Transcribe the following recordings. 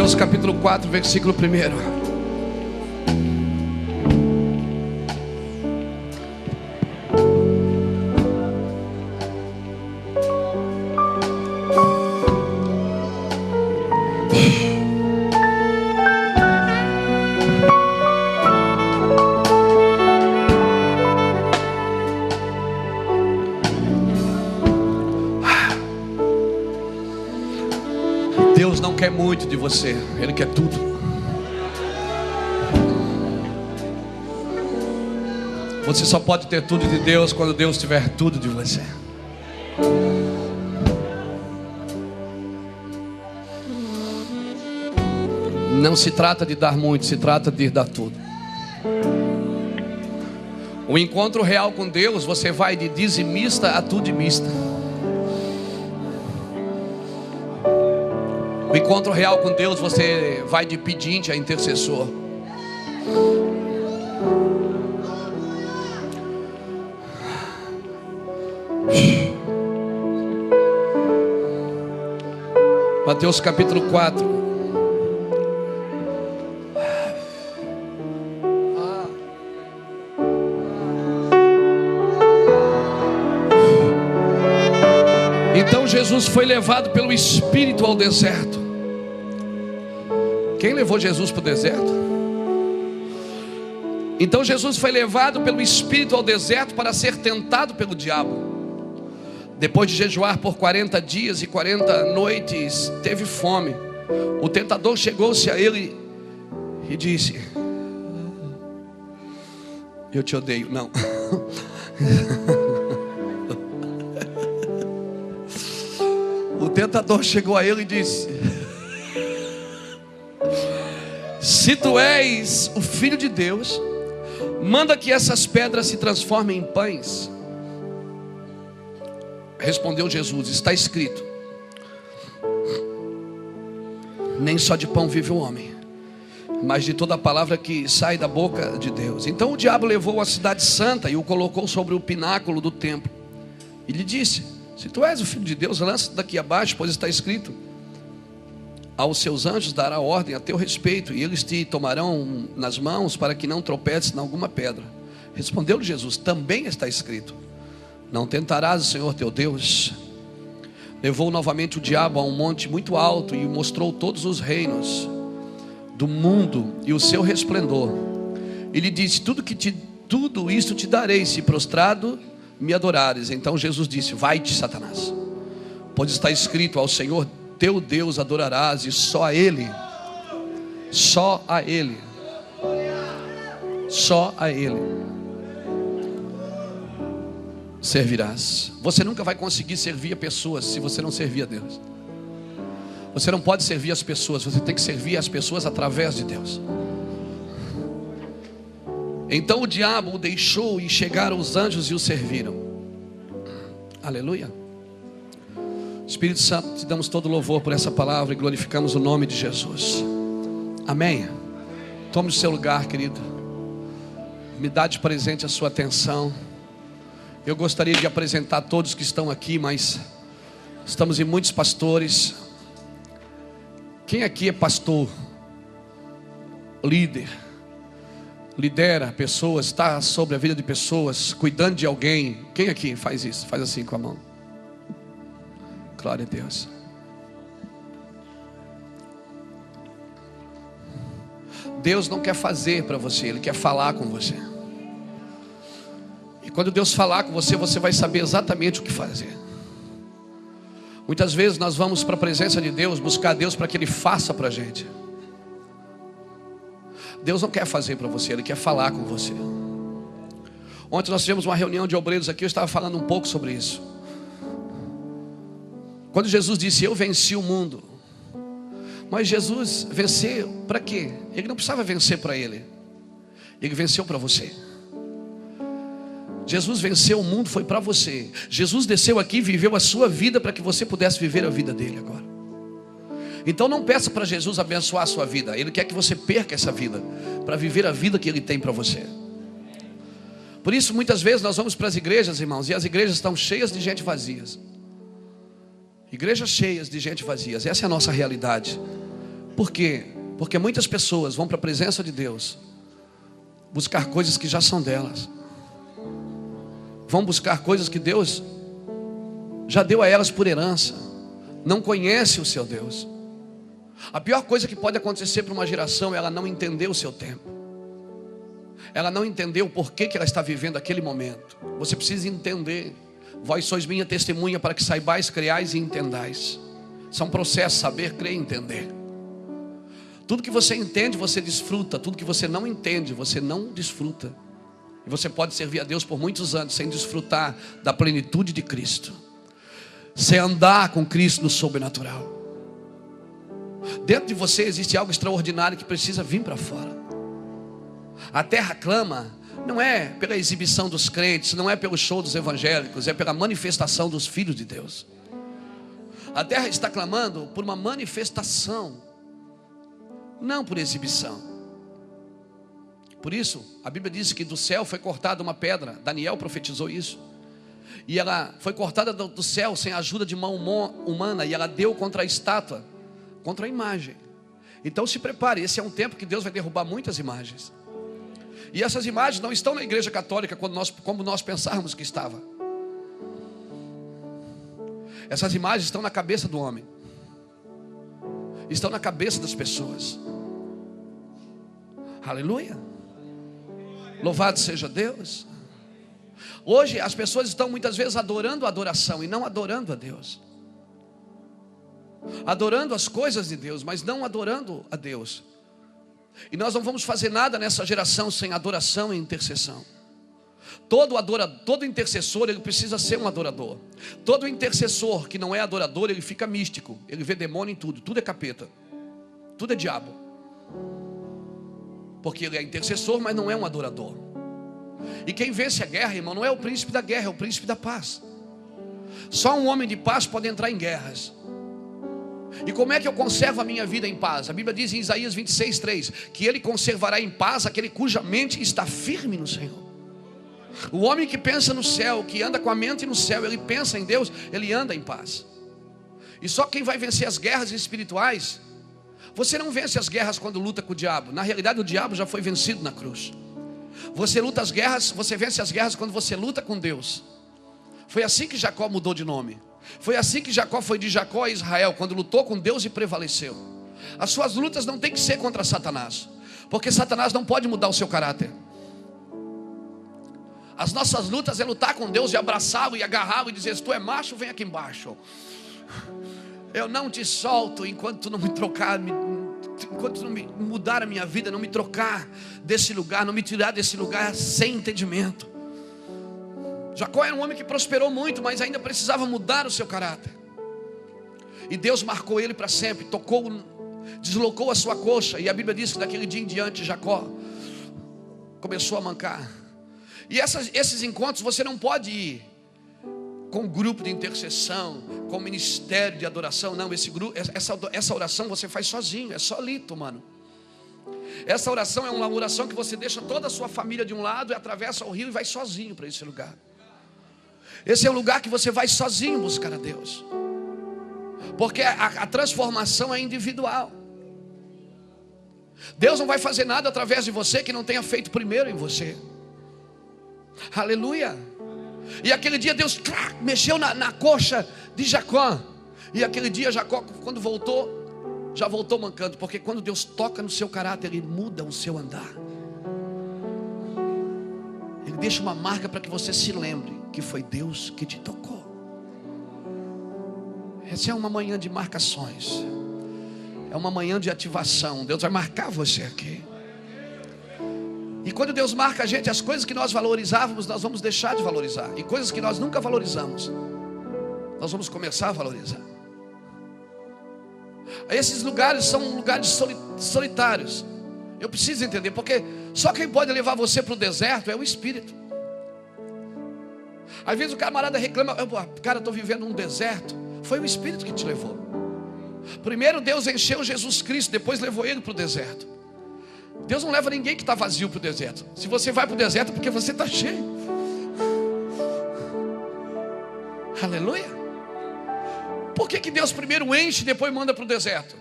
Mateus capítulo 4, versículo 1. Você, Ele quer tudo. Você só pode ter tudo de Deus quando Deus tiver tudo de você. Não se trata de dar muito, se trata de dar tudo. O encontro real com Deus, você vai de dizimista a tudimista. Encontro real com Deus, você vai de pedinte a intercessor. Mateus capítulo 4. Então Jesus foi levado pelo Espírito ao deserto quem levou Jesus para o deserto? Então Jesus foi levado pelo Espírito ao deserto para ser tentado pelo diabo. Depois de jejuar por 40 dias e 40 noites, teve fome. O tentador chegou-se a ele e disse: Eu te odeio. Não. o tentador chegou a ele e disse: Se tu és o filho de Deus, manda que essas pedras se transformem em pães. Respondeu Jesus: Está escrito: Nem só de pão vive o homem, mas de toda a palavra que sai da boca de Deus. Então o diabo levou a cidade santa e o colocou sobre o pináculo do templo. E lhe disse: Se tu és o filho de Deus, lança daqui abaixo, pois está escrito: aos seus anjos dará ordem a teu respeito, e eles te tomarão nas mãos para que não tropeces em alguma pedra. Respondeu-lhe Jesus: Também está escrito: Não tentarás o Senhor teu Deus. Levou novamente o diabo a um monte muito alto e mostrou todos os reinos do mundo e o seu resplendor. E lhe disse: Tudo que te, tudo isto te darei se prostrado me adorares. Então Jesus disse: Vai-te, Satanás, pois está escrito ao Senhor teu Deus adorarás e só a Ele, só a Ele, só a Ele servirás. Você nunca vai conseguir servir a pessoas se você não servir a Deus. Você não pode servir as pessoas, você tem que servir as pessoas através de Deus. Então o diabo o deixou e chegaram os anjos e o serviram. Aleluia. Espírito Santo, te damos todo louvor por essa palavra e glorificamos o nome de Jesus. Amém. Tome o seu lugar, querido. Me dá de presente a sua atenção. Eu gostaria de apresentar todos que estão aqui, mas estamos em muitos pastores. Quem aqui é pastor? Líder? Lidera pessoas, está sobre a vida de pessoas, cuidando de alguém. Quem aqui faz isso? Faz assim com a mão. Glória a Deus. Deus não quer fazer para você, Ele quer falar com você. E quando Deus falar com você, você vai saber exatamente o que fazer. Muitas vezes nós vamos para a presença de Deus, buscar Deus para que Ele faça para a gente. Deus não quer fazer para você, Ele quer falar com você. Ontem nós tivemos uma reunião de obreiros aqui, eu estava falando um pouco sobre isso. Quando Jesus disse: Eu venci o mundo. Mas Jesus venceu para quê? Ele não precisava vencer para ele. Ele venceu para você. Jesus venceu o mundo, foi para você. Jesus desceu aqui e viveu a sua vida para que você pudesse viver a vida dele agora. Então não peça para Jesus abençoar a sua vida. Ele quer que você perca essa vida para viver a vida que ele tem para você. Por isso, muitas vezes nós vamos para as igrejas, irmãos, e as igrejas estão cheias de gente vazias. Igrejas cheias de gente vazias. Essa é a nossa realidade. Por quê? Porque muitas pessoas vão para a presença de Deus buscar coisas que já são delas. Vão buscar coisas que Deus já deu a elas por herança. Não conhece o seu Deus. A pior coisa que pode acontecer para uma geração é ela não entender o seu tempo. Ela não entender o porquê que ela está vivendo aquele momento. Você precisa entender. Vós sois minha testemunha para que saibais, creais e entendais. São processos, saber, crer e entender. Tudo que você entende, você desfruta. Tudo que você não entende, você não desfruta. E você pode servir a Deus por muitos anos sem desfrutar da plenitude de Cristo. Sem andar com Cristo no sobrenatural. Dentro de você existe algo extraordinário que precisa vir para fora. A terra clama, não é pela exibição dos crentes, não é pelo show dos evangélicos, é pela manifestação dos filhos de Deus. A terra está clamando por uma manifestação não por exibição. Por isso, a Bíblia diz que do céu foi cortada uma pedra. Daniel profetizou isso. E ela foi cortada do céu sem a ajuda de mão humana. E ela deu contra a estátua, contra a imagem. Então se prepare, esse é um tempo que Deus vai derrubar muitas imagens. E essas imagens não estão na igreja católica nós, como nós pensávamos que estava. Essas imagens estão na cabeça do homem. Estão na cabeça das pessoas. Aleluia. Louvado seja Deus. Hoje as pessoas estão muitas vezes adorando a adoração e não adorando a Deus. Adorando as coisas de Deus, mas não adorando a Deus. E nós não vamos fazer nada nessa geração sem adoração e intercessão. Todo adorador, todo intercessor, ele precisa ser um adorador. Todo intercessor que não é adorador, ele fica místico. Ele vê demônio em tudo, tudo é capeta. Tudo é diabo. Porque ele é intercessor, mas não é um adorador. E quem vence a guerra, irmão, não é o príncipe da guerra, é o príncipe da paz. Só um homem de paz pode entrar em guerras. E como é que eu conservo a minha vida em paz? A Bíblia diz em Isaías 26, 3: que ele conservará em paz aquele cuja mente está firme no Senhor. O homem que pensa no céu, que anda com a mente no céu, ele pensa em Deus, ele anda em paz. E só quem vai vencer as guerras espirituais você não vence as guerras quando luta com o diabo. Na realidade, o diabo já foi vencido na cruz. Você luta as guerras, você vence as guerras quando você luta com Deus. Foi assim que Jacó mudou de nome. Foi assim que Jacó foi de Jacó a Israel, quando lutou com Deus e prevaleceu. As suas lutas não tem que ser contra Satanás, porque Satanás não pode mudar o seu caráter. As nossas lutas é lutar com Deus e abraçá-lo e agarrá-lo e dizer: se tu é macho, vem aqui embaixo. Eu não te solto enquanto tu não me trocar, enquanto tu não me mudar a minha vida, não me trocar desse lugar, não me tirar desse lugar sem entendimento. Jacó era um homem que prosperou muito, mas ainda precisava mudar o seu caráter. E Deus marcou ele para sempre, tocou, deslocou a sua coxa. E a Bíblia diz que daquele dia em diante Jacó começou a mancar. E essas, esses encontros você não pode ir com grupo de intercessão, com ministério de adoração. Não, esse grupo, essa, essa oração você faz sozinho, é solito, mano. Essa oração é uma oração que você deixa toda a sua família de um lado e atravessa o rio e vai sozinho para esse lugar. Esse é o lugar que você vai sozinho buscar a Deus. Porque a, a transformação é individual. Deus não vai fazer nada através de você que não tenha feito primeiro em você. Aleluia. E aquele dia Deus mexeu na, na coxa de Jacó. E aquele dia Jacó, quando voltou, já voltou mancando. Porque quando Deus toca no seu caráter, Ele muda o seu andar. Ele deixa uma marca para que você se lembre que foi Deus que te tocou. Essa é uma manhã de marcações. É uma manhã de ativação. Deus vai marcar você aqui. E quando Deus marca a gente, as coisas que nós valorizávamos, nós vamos deixar de valorizar. E coisas que nós nunca valorizamos, nós vamos começar a valorizar. Esses lugares são lugares solitários. Eu preciso entender, porque só quem pode levar você para o deserto é o Espírito. Às vezes o camarada reclama, cara, estou vivendo um deserto. Foi o Espírito que te levou. Primeiro Deus encheu Jesus Cristo, depois levou ele para o deserto. Deus não leva ninguém que está vazio para o deserto. Se você vai para o deserto, é porque você está cheio. Aleluia. Por que, que Deus primeiro enche e depois manda para o deserto?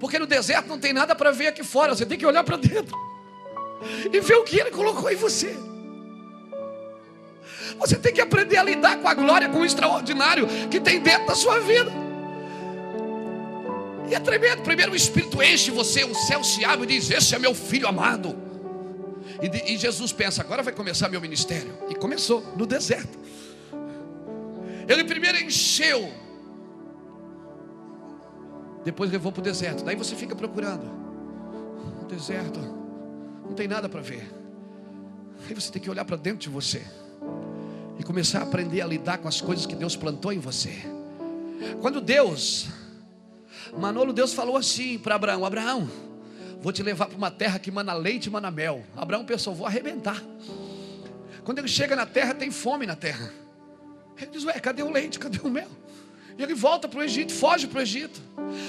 Porque no deserto não tem nada para ver aqui fora, você tem que olhar para dentro e ver o que Ele colocou em você. Você tem que aprender a lidar com a glória, com o extraordinário que tem dentro da sua vida. E é tremendo. Primeiro o Espírito enche você, o céu se abre e diz: Esse é meu filho amado. E, e Jesus pensa: Agora vai começar meu ministério. E começou no deserto. Ele primeiro encheu, depois levou para o deserto. Daí você fica procurando. No deserto, não tem nada para ver. Aí você tem que olhar para dentro de você e começar a aprender a lidar com as coisas que Deus plantou em você. Quando Deus, Manolo, Deus falou assim para Abraão: Abraão, vou te levar para uma terra que mana leite e mana mel. Abraão pensou: vou arrebentar. Quando ele chega na terra, tem fome na terra. Ele diz: Ué, cadê o leite? Cadê o mel? E ele volta para o Egito, foge para o Egito.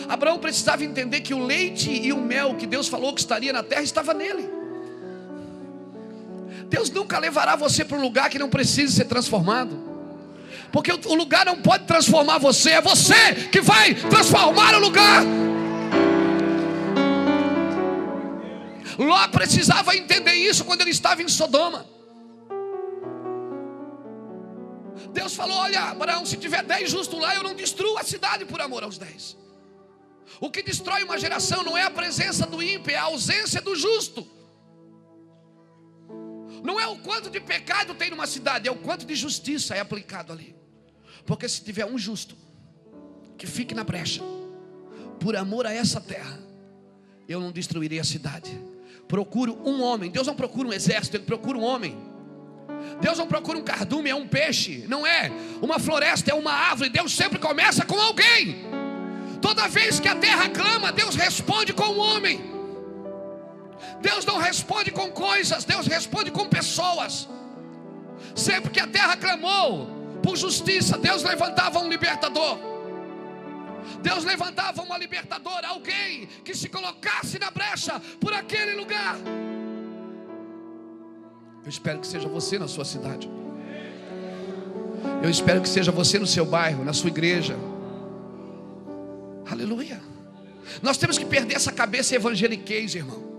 Abraão precisava entender que o leite e o mel que Deus falou que estaria na terra estava nele. Deus nunca levará você para um lugar que não precise ser transformado. Porque o lugar não pode transformar você, é você que vai transformar o lugar. Ló precisava entender isso quando ele estava em Sodoma. Deus falou: Olha, Abraão, se tiver dez justos lá, eu não destruo a cidade por amor aos dez. O que destrói uma geração não é a presença do ímpio, é a ausência do justo. Não é o quanto de pecado tem numa cidade, é o quanto de justiça é aplicado ali. Porque se tiver um justo que fique na brecha, por amor a essa terra, eu não destruirei a cidade. Procuro um homem. Deus não procura um exército, Ele procura um homem. Deus não procura um cardume, é um peixe, não é uma floresta, é uma árvore. Deus sempre começa com alguém. Toda vez que a terra clama, Deus responde com um homem. Deus não responde com coisas, Deus responde com pessoas. Sempre que a terra clamou por justiça, Deus levantava um libertador. Deus levantava uma libertadora, alguém que se colocasse na brecha por aquele lugar. Eu espero que seja você na sua cidade. Eu espero que seja você no seu bairro, na sua igreja. Aleluia. Nós temos que perder essa cabeça evangeliquez, irmão.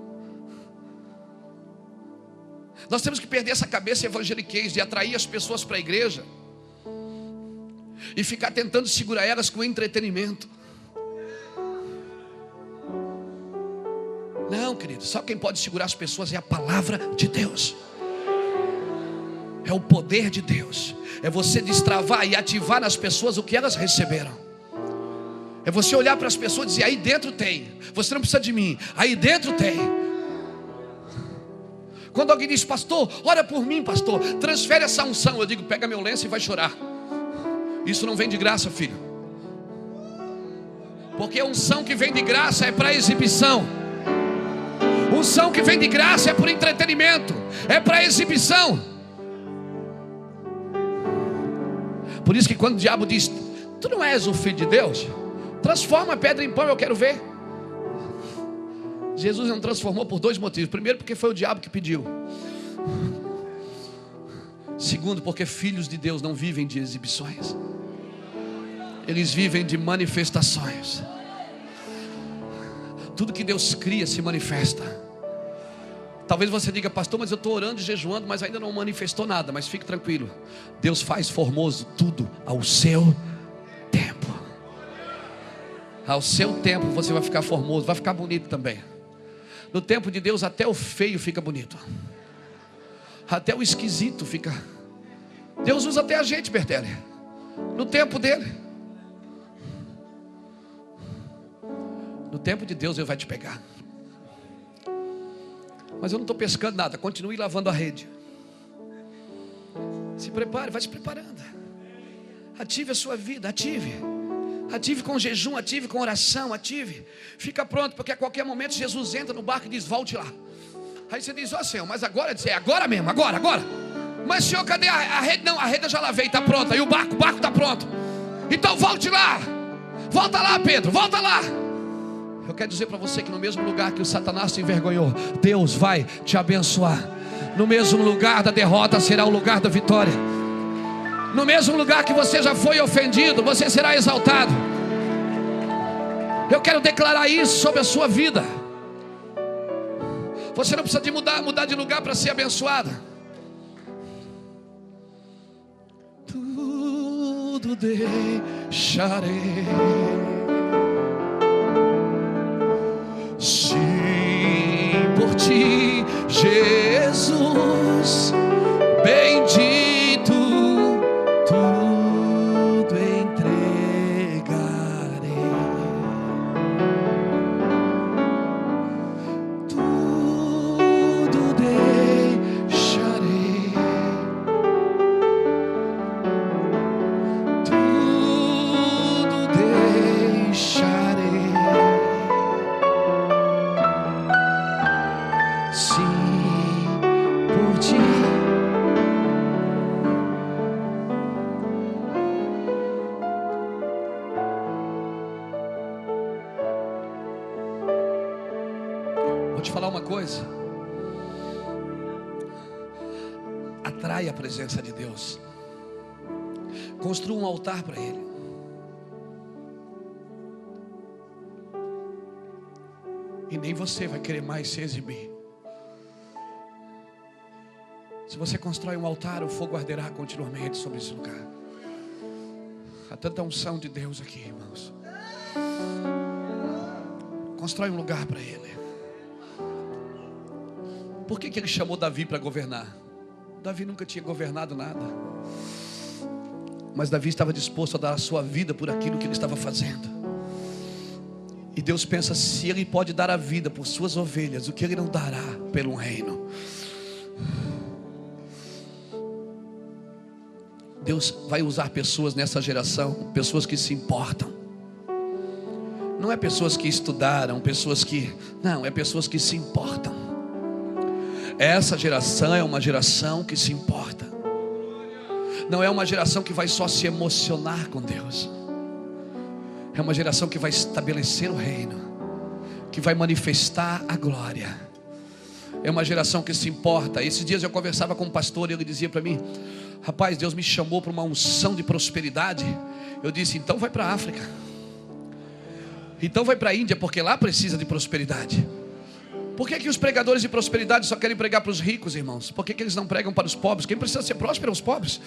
Nós temos que perder essa cabeça evangeliquez de atrair as pessoas para a igreja e ficar tentando segurar elas com entretenimento. Não, querido, só quem pode segurar as pessoas é a palavra de Deus. É o poder de Deus. É você destravar e ativar nas pessoas o que elas receberam. É você olhar para as pessoas e dizer: aí dentro tem. Você não precisa de mim. Aí dentro tem. Quando alguém diz, pastor, ora por mim, pastor, transfere essa unção. Eu digo, pega meu lenço e vai chorar. Isso não vem de graça, filho. Porque a unção que vem de graça é para exibição. Unção que vem de graça é por entretenimento, é para exibição. Por isso que quando o diabo diz, tu não és o filho de Deus, transforma a pedra em pão, eu quero ver. Jesus não transformou por dois motivos. Primeiro, porque foi o diabo que pediu. Segundo, porque filhos de Deus não vivem de exibições, eles vivem de manifestações. Tudo que Deus cria se manifesta. Talvez você diga, pastor, mas eu estou orando e jejuando, mas ainda não manifestou nada. Mas fique tranquilo, Deus faz formoso tudo ao seu tempo. Ao seu tempo você vai ficar formoso, vai ficar bonito também. No tempo de Deus, até o feio fica bonito. Até o esquisito fica. Deus usa até a gente, Bertelli. No tempo dele. No tempo de Deus, Ele vai te pegar. Mas eu não estou pescando nada. Continue lavando a rede. Se prepare, vai se preparando. Ative a sua vida, ative. Ative com jejum, ative com oração, ative. Fica pronto, porque a qualquer momento Jesus entra no barco e diz: Volte lá. Aí você diz: Ó oh, Senhor, mas agora é agora mesmo, agora, agora. Mas Senhor, cadê a, a rede? Não, a rede eu já lavei, está pronta. E o barco, o barco está pronto. Então volte lá. Volta lá, Pedro, volta lá. Eu quero dizer para você que no mesmo lugar que o Satanás te envergonhou, Deus vai te abençoar. No mesmo lugar da derrota será o lugar da vitória. No mesmo lugar que você já foi ofendido, você será exaltado. Eu quero declarar isso sobre a sua vida. Você não precisa de mudar, mudar de lugar para ser abençoada. Tudo deixarei. Sim, por ti, Jesus, bendito, Altar para Ele. E nem você vai querer mais se exibir. Se você constrói um altar, o fogo arderá continuamente sobre esse lugar. Há tanta unção de Deus aqui, irmãos. Constrói um lugar para Ele. Por que, que ele chamou Davi para governar? Davi nunca tinha governado nada. Mas Davi estava disposto a dar a sua vida por aquilo que ele estava fazendo. E Deus pensa: se ele pode dar a vida por suas ovelhas, o que ele não dará pelo reino? Deus vai usar pessoas nessa geração, pessoas que se importam. Não é pessoas que estudaram, pessoas que. Não, é pessoas que se importam. Essa geração é uma geração que se importa. Não é uma geração que vai só se emocionar com Deus. É uma geração que vai estabelecer o reino, que vai manifestar a glória. É uma geração que se importa. Esses dias eu conversava com um pastor e ele dizia para mim: Rapaz, Deus me chamou para uma unção de prosperidade. Eu disse: Então vai para a África. Então vai para a Índia, porque lá precisa de prosperidade. Por que, que os pregadores de prosperidade só querem pregar para os ricos, irmãos? Por que, que eles não pregam para os pobres? Quem precisa ser próspero é os pobres.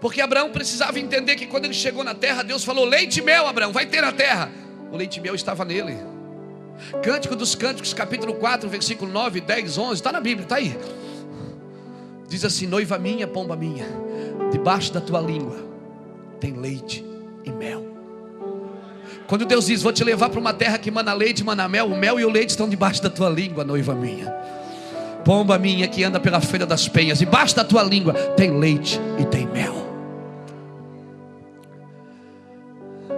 Porque Abraão precisava entender que quando ele chegou na terra, Deus falou: Leite e mel, Abraão, vai ter na terra. O leite e mel estava nele. Cântico dos Cânticos, capítulo 4, versículo 9, 10, 11, está na Bíblia, está aí. Diz assim: Noiva minha, pomba minha, debaixo da tua língua tem leite e mel. Quando Deus diz: Vou te levar para uma terra que mana leite e mana mel, o mel e o leite estão debaixo da tua língua, noiva minha. Pomba minha que anda pela feira das penhas, debaixo da tua língua tem leite e tem mel.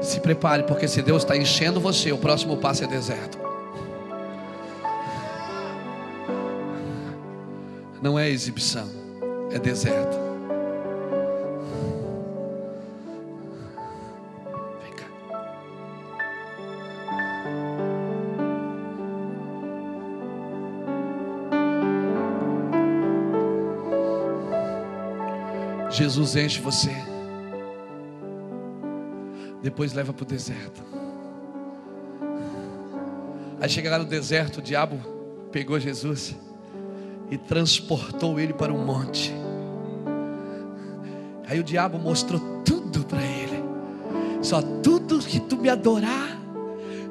Se prepare, porque se Deus está enchendo você, o próximo passo é deserto. Não é exibição, é deserto. Jesus enche você. Depois leva para o deserto. Aí chega lá no deserto, o diabo pegou Jesus e transportou ele para um monte. Aí o diabo mostrou tudo para ele. Só tudo que tu me adorar,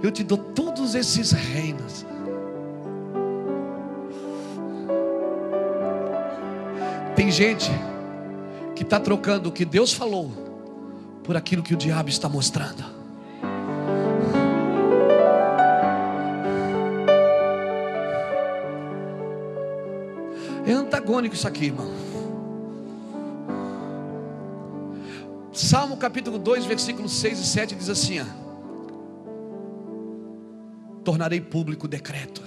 eu te dou todos esses reinos. Tem gente que está trocando o que Deus falou por aquilo que o diabo está mostrando. É antagônico isso aqui, irmão. Salmo capítulo 2, versículos 6 e 7 diz assim: ó, Tornarei público o decreto.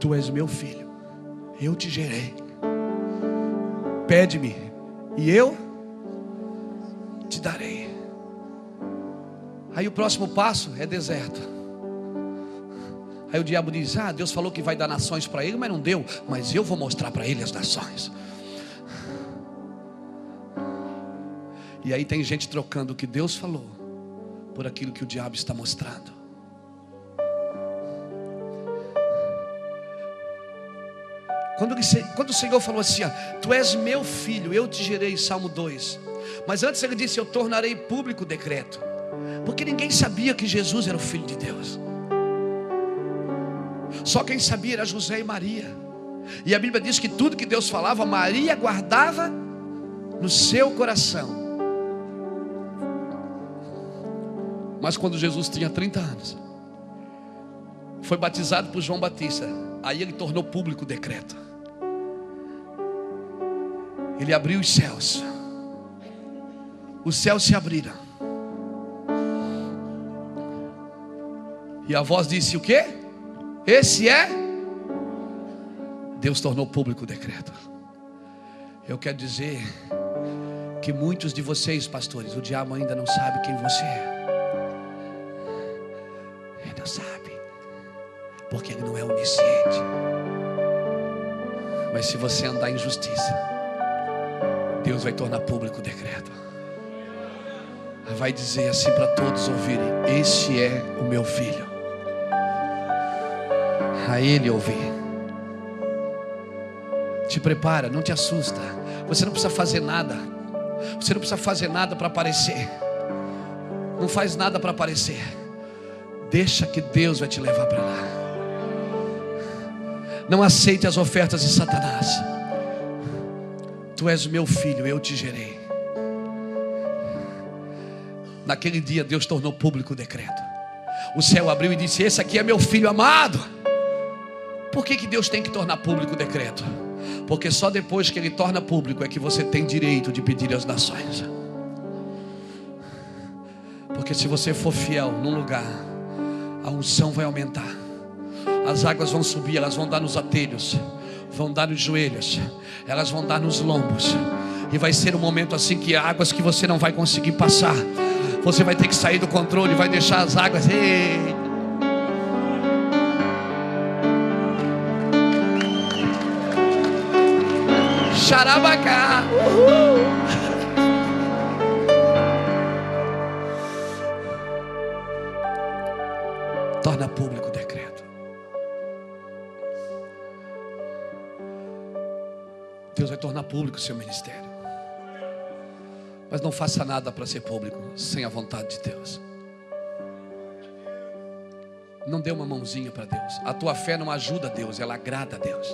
Tu és meu filho, eu te gerei. Pede-me, e eu te darei. Aí o próximo passo é deserto. Aí o diabo diz: Ah, Deus falou que vai dar nações para ele, mas não deu. Mas eu vou mostrar para ele as nações. E aí tem gente trocando o que Deus falou por aquilo que o diabo está mostrando. Quando, quando o Senhor falou assim: Tu és meu filho, eu te gerei, Salmo 2. Mas antes ele disse: Eu tornarei público o decreto. Porque ninguém sabia que Jesus era o filho de Deus. Só quem sabia era José e Maria. E a Bíblia diz que tudo que Deus falava, Maria guardava no seu coração. Mas quando Jesus tinha 30 anos, foi batizado por João Batista. Aí ele tornou público o decreto. Ele abriu os céus. Os céus se abriram. E a voz disse: O que? Esse é. Deus tornou público o decreto. Eu quero dizer que muitos de vocês, pastores, o diabo ainda não sabe quem você é. Ele não sabe, porque ele não é onisciente. Mas se você andar em justiça, Deus vai tornar público o decreto. Vai dizer assim para todos ouvirem: Este é o meu filho a Ele ouvir. Te prepara, não te assusta. Você não precisa fazer nada. Você não precisa fazer nada para aparecer. Não faz nada para aparecer. Deixa que Deus vai te levar para lá. Não aceite as ofertas de Satanás. Tu és meu filho, eu te gerei. Naquele dia Deus tornou público o decreto. O céu abriu e disse: Esse aqui é meu filho amado. Por que, que Deus tem que tornar público o decreto? Porque só depois que Ele torna público é que você tem direito de pedir às nações. Porque se você for fiel num lugar, a unção vai aumentar, as águas vão subir, elas vão dar nos atelhos, vão dar nos joelhos, elas vão dar nos lombos, e vai ser um momento assim que águas que você não vai conseguir passar, você vai ter que sair do controle, vai deixar as águas. Ei, Xarabacá. Uhul. Torna público o tornar público o seu ministério. Mas não faça nada para ser público sem a vontade de Deus. Não dê uma mãozinha para Deus. A tua fé não ajuda Deus, ela agrada a Deus.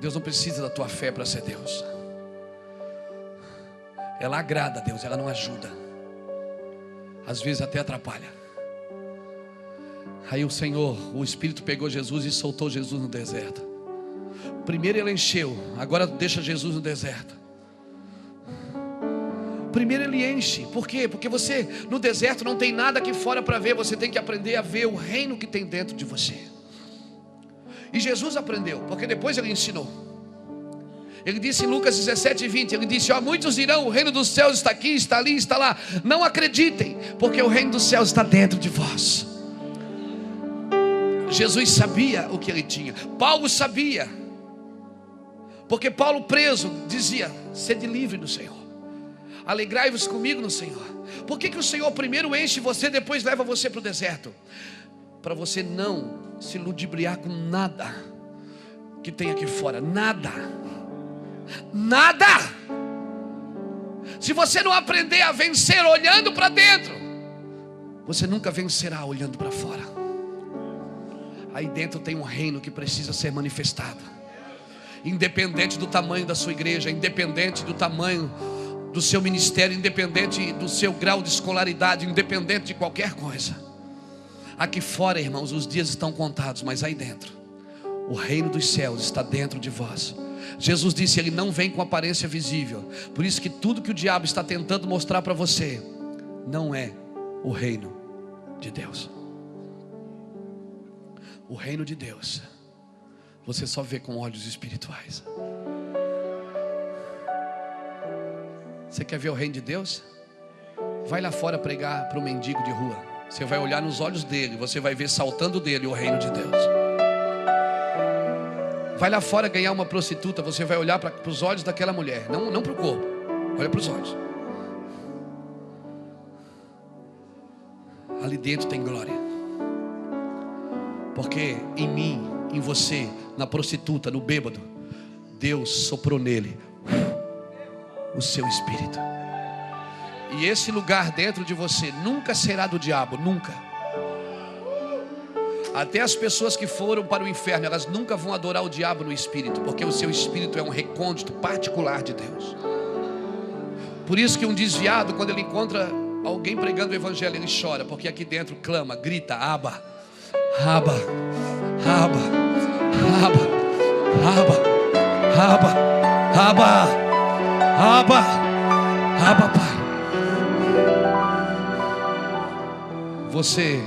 Deus não precisa da tua fé para ser Deus. Ela agrada a Deus, ela não ajuda. Às vezes até atrapalha. Aí o Senhor, o Espírito pegou Jesus e soltou Jesus no deserto. Primeiro ele encheu, agora deixa Jesus no deserto. Primeiro ele enche, por quê? Porque você no deserto não tem nada aqui fora para ver, você tem que aprender a ver o reino que tem dentro de você. E Jesus aprendeu, porque depois ele ensinou. Ele disse em Lucas 17, 20: Ele disse: Ó, muitos dirão, o reino dos céus está aqui, está ali, está lá. Não acreditem, porque o reino dos céus está dentro de vós. Jesus sabia o que ele tinha, Paulo sabia, porque Paulo preso dizia: Sede livre no Senhor, alegrai-vos comigo no Senhor. Por que, que o Senhor primeiro enche você, depois leva você para o deserto? Para você não se ludibriar com nada que tem aqui fora. Nada. Nada. Se você não aprender a vencer olhando para dentro, você nunca vencerá olhando para fora. Aí dentro tem um reino que precisa ser manifestado. Independente do tamanho da sua igreja, independente do tamanho do seu ministério, independente do seu grau de escolaridade, independente de qualquer coisa. Aqui fora, irmãos, os dias estão contados, mas aí dentro, o reino dos céus está dentro de vós. Jesus disse: Ele não vem com aparência visível. Por isso que tudo que o diabo está tentando mostrar para você não é o reino de Deus. O reino de Deus você só vê com olhos espirituais. Você quer ver o reino de Deus? Vai lá fora pregar para o mendigo de rua. Você vai olhar nos olhos dele, você vai ver saltando dele o reino de Deus. Vai lá fora ganhar uma prostituta, você vai olhar para os olhos daquela mulher, não, não para o corpo, olha para os olhos. Ali dentro tem glória, porque em mim, em você, na prostituta, no bêbado, Deus soprou nele o seu espírito. E esse lugar dentro de você nunca será do diabo, nunca. Até as pessoas que foram para o inferno, elas nunca vão adorar o diabo no espírito, porque o seu espírito é um recôndito particular de Deus. Por isso que um desviado, quando ele encontra alguém pregando o evangelho, ele chora, porque aqui dentro clama, grita, aba, aba, aba, aba, aba, aba, aba, aba, aba, pai. Você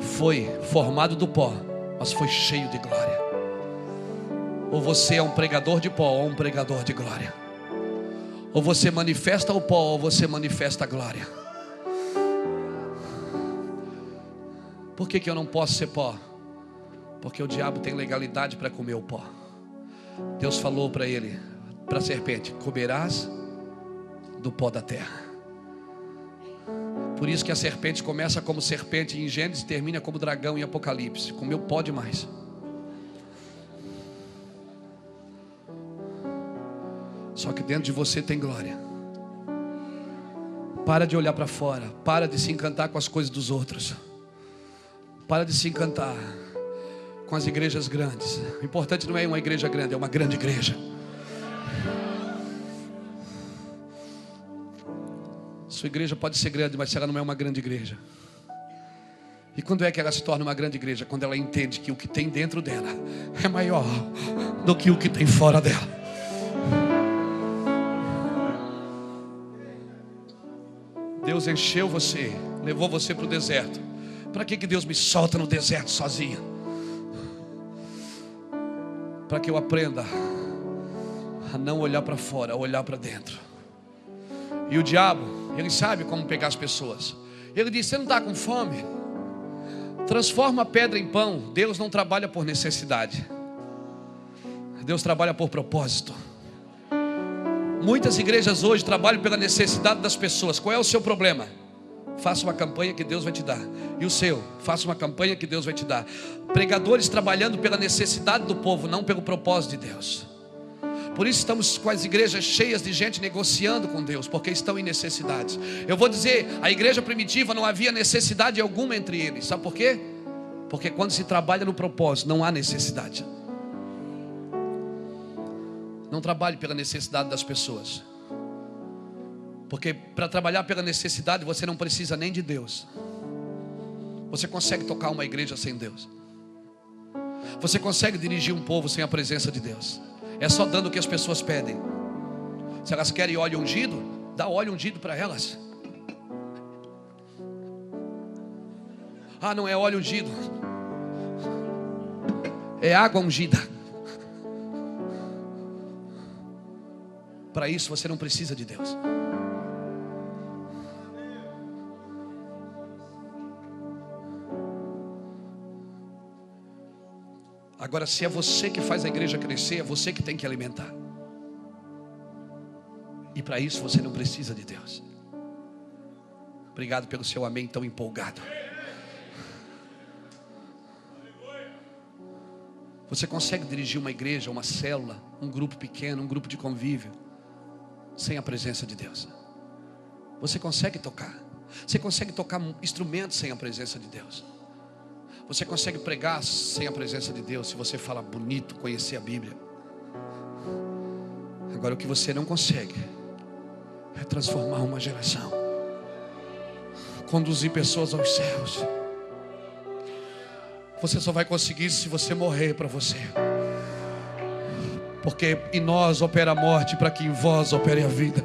foi formado do pó, mas foi cheio de glória. Ou você é um pregador de pó ou um pregador de glória. Ou você manifesta o pó ou você manifesta a glória. Por que, que eu não posso ser pó? Porque o diabo tem legalidade para comer o pó. Deus falou para ele, para a serpente: comerás do pó da terra. Por isso que a serpente começa como serpente em Gênesis e termina como dragão em Apocalipse. Comeu pó demais. Só que dentro de você tem glória. Para de olhar para fora. Para de se encantar com as coisas dos outros. Para de se encantar com as igrejas grandes. O importante não é uma igreja grande, é uma grande igreja. Sua igreja pode ser grande, mas ela não é uma grande igreja. E quando é que ela se torna uma grande igreja? Quando ela entende que o que tem dentro dela é maior do que o que tem fora dela. Deus encheu você, levou você para o deserto. Para que, que Deus me solta no deserto sozinho? Para que eu aprenda a não olhar para fora, a olhar para dentro. E o diabo, ele sabe como pegar as pessoas. Ele diz: Você não está com fome? Transforma a pedra em pão. Deus não trabalha por necessidade, Deus trabalha por propósito. Muitas igrejas hoje trabalham pela necessidade das pessoas. Qual é o seu problema? Faça uma campanha que Deus vai te dar. E o seu? Faça uma campanha que Deus vai te dar. Pregadores trabalhando pela necessidade do povo, não pelo propósito de Deus. Por isso estamos com as igrejas cheias de gente negociando com Deus, porque estão em necessidades. Eu vou dizer, a igreja primitiva não havia necessidade alguma entre eles. Sabe por quê? Porque quando se trabalha no propósito, não há necessidade. Não trabalhe pela necessidade das pessoas. Porque para trabalhar pela necessidade, você não precisa nem de Deus. Você consegue tocar uma igreja sem Deus. Você consegue dirigir um povo sem a presença de Deus. É só dando o que as pessoas pedem. Se elas querem óleo ungido, dá óleo ungido para elas. Ah, não é óleo ungido. É água ungida. Para isso você não precisa de Deus. Agora, se é você que faz a igreja crescer, é você que tem que alimentar. E para isso você não precisa de Deus. Obrigado pelo seu amém tão empolgado. Você consegue dirigir uma igreja, uma célula, um grupo pequeno, um grupo de convívio, sem a presença de Deus? Você consegue tocar? Você consegue tocar instrumentos sem a presença de Deus? Você consegue pregar sem a presença de Deus, se você fala bonito, conhecer a Bíblia. Agora, o que você não consegue é transformar uma geração, conduzir pessoas aos céus. Você só vai conseguir se você morrer para você. Porque em nós opera a morte, para que em vós opere a vida.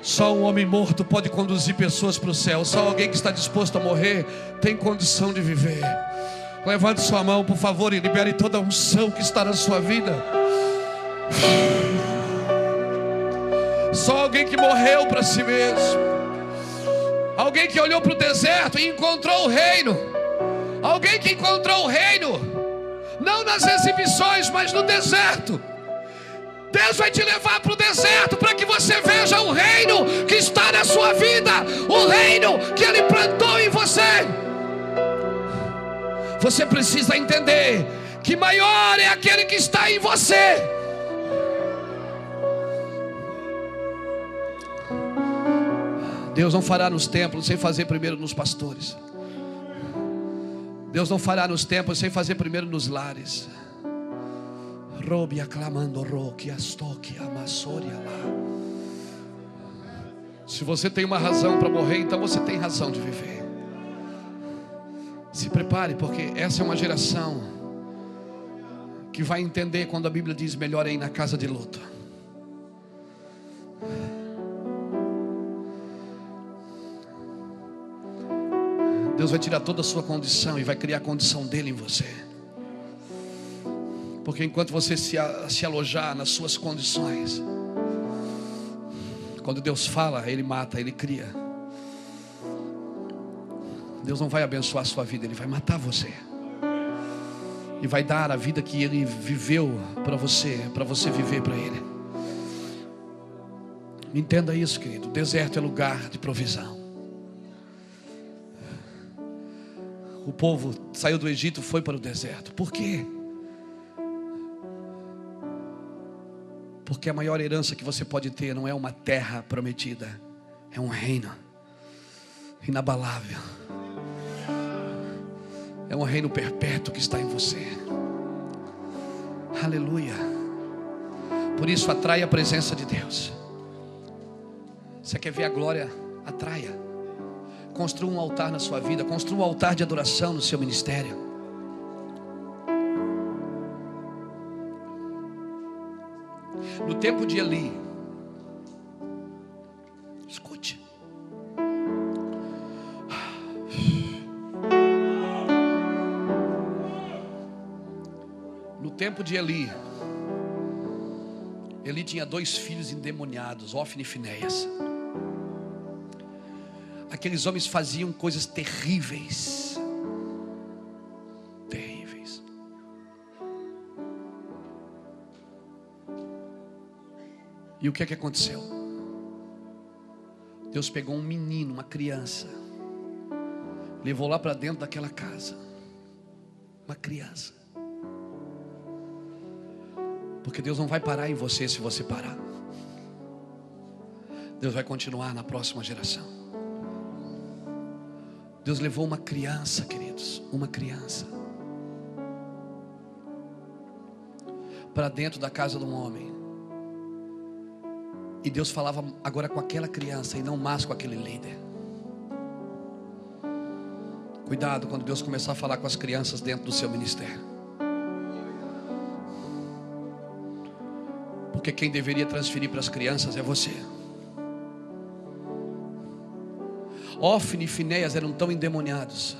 Só um homem morto pode conduzir pessoas para o céu. Só alguém que está disposto a morrer tem condição de viver. Levante sua mão, por favor, e libere toda a unção que está na sua vida. Só alguém que morreu para si mesmo. Alguém que olhou para o deserto e encontrou o reino. Alguém que encontrou o reino, não nas exibições, mas no deserto. Deus vai te levar para o deserto para que você veja o reino que está na sua vida, o reino que Ele plantou em você. Você precisa entender que maior é aquele que está em você. Deus não fará nos templos sem fazer primeiro nos pastores. Deus não fará nos templos sem fazer primeiro nos lares. Robi aclamando roque astoque amassoria lá. Se você tem uma razão para morrer, então você tem razão de viver. Se prepare, porque essa é uma geração que vai entender quando a Bíblia diz melhor é ir na casa de luto. Deus vai tirar toda a sua condição e vai criar a condição dele em você. Porque enquanto você se, se alojar nas suas condições, quando Deus fala, Ele mata, Ele cria. Deus não vai abençoar a sua vida, Ele vai matar você. E vai dar a vida que Ele viveu para você, para você viver para Ele. Entenda isso, querido. O deserto é lugar de provisão. O povo saiu do Egito, foi para o deserto. Por quê? Porque a maior herança que você pode ter não é uma terra prometida, é um reino inabalável. É um reino perpétuo que está em você. Aleluia. Por isso atrai a presença de Deus. Você quer ver a glória? Atraia. Construa um altar na sua vida, construa um altar de adoração no seu ministério. No tempo de Eli, escute. No tempo de Eli, Eli tinha dois filhos endemoniados, Ofni e Finéias. Aqueles homens faziam coisas terríveis E o que é que aconteceu? Deus pegou um menino, uma criança, levou lá para dentro daquela casa. Uma criança. Porque Deus não vai parar em você se você parar. Deus vai continuar na próxima geração. Deus levou uma criança, queridos, uma criança, para dentro da casa de um homem. E Deus falava agora com aquela criança e não mais com aquele líder. Cuidado quando Deus começar a falar com as crianças dentro do seu ministério. Porque quem deveria transferir para as crianças é você. Ofne e Finéias eram tão endemoniados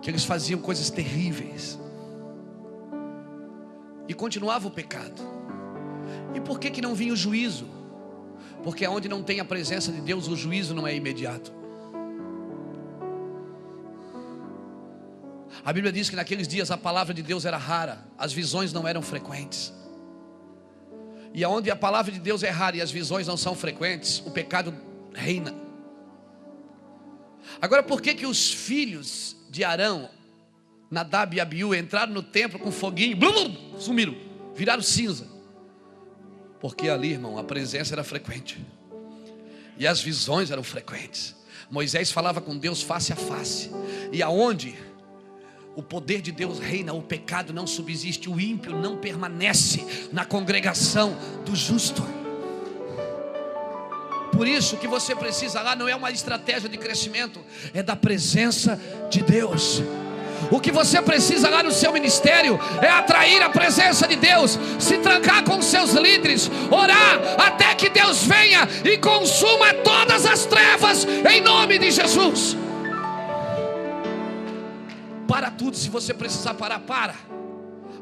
que eles faziam coisas terríveis e continuava o pecado. E por que, que não vinha o juízo? Porque onde não tem a presença de Deus, o juízo não é imediato. A Bíblia diz que naqueles dias a palavra de Deus era rara, as visões não eram frequentes. E aonde a palavra de Deus é rara e as visões não são frequentes, o pecado reina. Agora, por que que os filhos de Arão, Nadab e Abiú entraram no templo com foguinho, blum, blum, sumiram, viraram cinza? Porque ali, irmão, a presença era frequente. E as visões eram frequentes. Moisés falava com Deus face a face. E aonde o poder de Deus reina, o pecado não subsiste, o ímpio não permanece na congregação do justo. Por isso que você precisa lá não é uma estratégia de crescimento, é da presença de Deus. O que você precisa lá no seu ministério é atrair a presença de Deus, se trancar com seus líderes, orar até que Deus venha e consuma todas as trevas em nome de Jesus. Para tudo, se você precisar parar, para.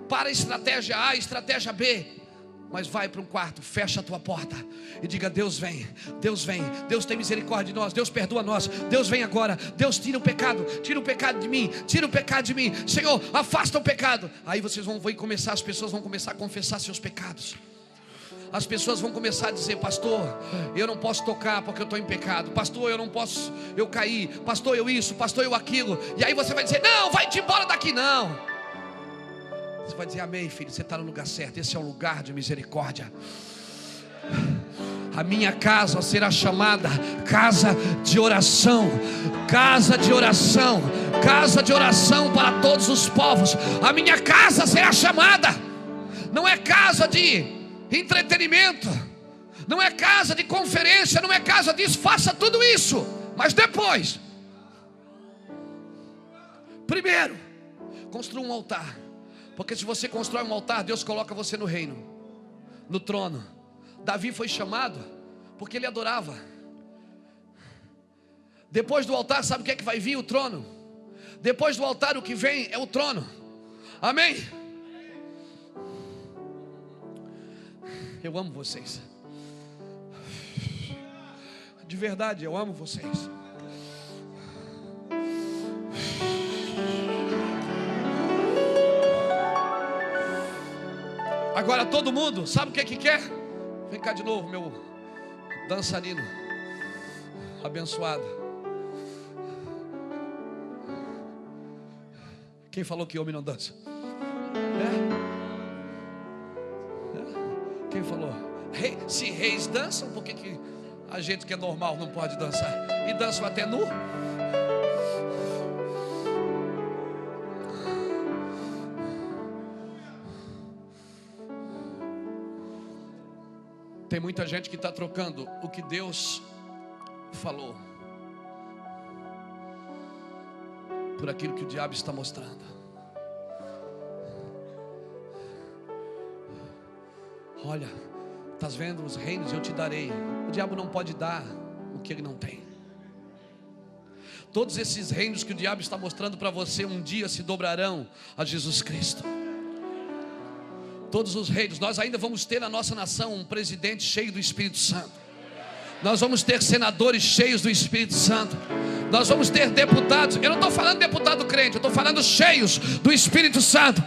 Para estratégia A, estratégia B. Mas vai para um quarto, fecha a tua porta e diga: Deus vem, Deus vem, Deus tem misericórdia de nós, Deus perdoa nós, Deus vem agora, Deus tira o pecado, tira o pecado de mim, tira o pecado de mim, Senhor, afasta o pecado. Aí vocês vão, vão começar, as pessoas vão começar a confessar seus pecados as pessoas vão começar a dizer: Pastor, eu não posso tocar porque eu estou em pecado. Pastor, eu não posso, eu caí. Pastor, eu isso. Pastor, eu aquilo. E aí você vai dizer: Não, vai-te embora daqui, não. Você vai dizer: Amém, filho. Você está no lugar certo. Esse é o lugar de misericórdia. A minha casa será chamada casa de oração, casa de oração, casa de oração para todos os povos. A minha casa será chamada, não é casa de entretenimento, não é casa de conferência, não é casa disso, faça tudo isso, mas depois, primeiro, construa um altar, porque se você constrói um altar, Deus coloca você no reino, no trono. Davi foi chamado porque ele adorava. Depois do altar, sabe o que é que vai vir? O trono. Depois do altar, o que vem é o trono. Amém? Eu amo vocês. De verdade, eu amo vocês. Agora todo mundo, sabe o que, que quer? Vem cá de novo, meu dançarino abençoado. Quem falou que homem não dança? É? Quem falou? Rei, se reis dançam, por que, que a gente que é normal não pode dançar? E dançam até nu? Muita gente que está trocando o que Deus falou por aquilo que o diabo está mostrando. Olha, estás vendo os reinos? Eu te darei. O diabo não pode dar o que ele não tem. Todos esses reinos que o diabo está mostrando para você um dia se dobrarão a Jesus Cristo. Todos os reinos, nós ainda vamos ter na nossa nação um presidente cheio do Espírito Santo. Nós vamos ter senadores cheios do Espírito Santo. Nós vamos ter deputados. Eu não estou falando deputado crente, eu estou falando cheios do Espírito Santo.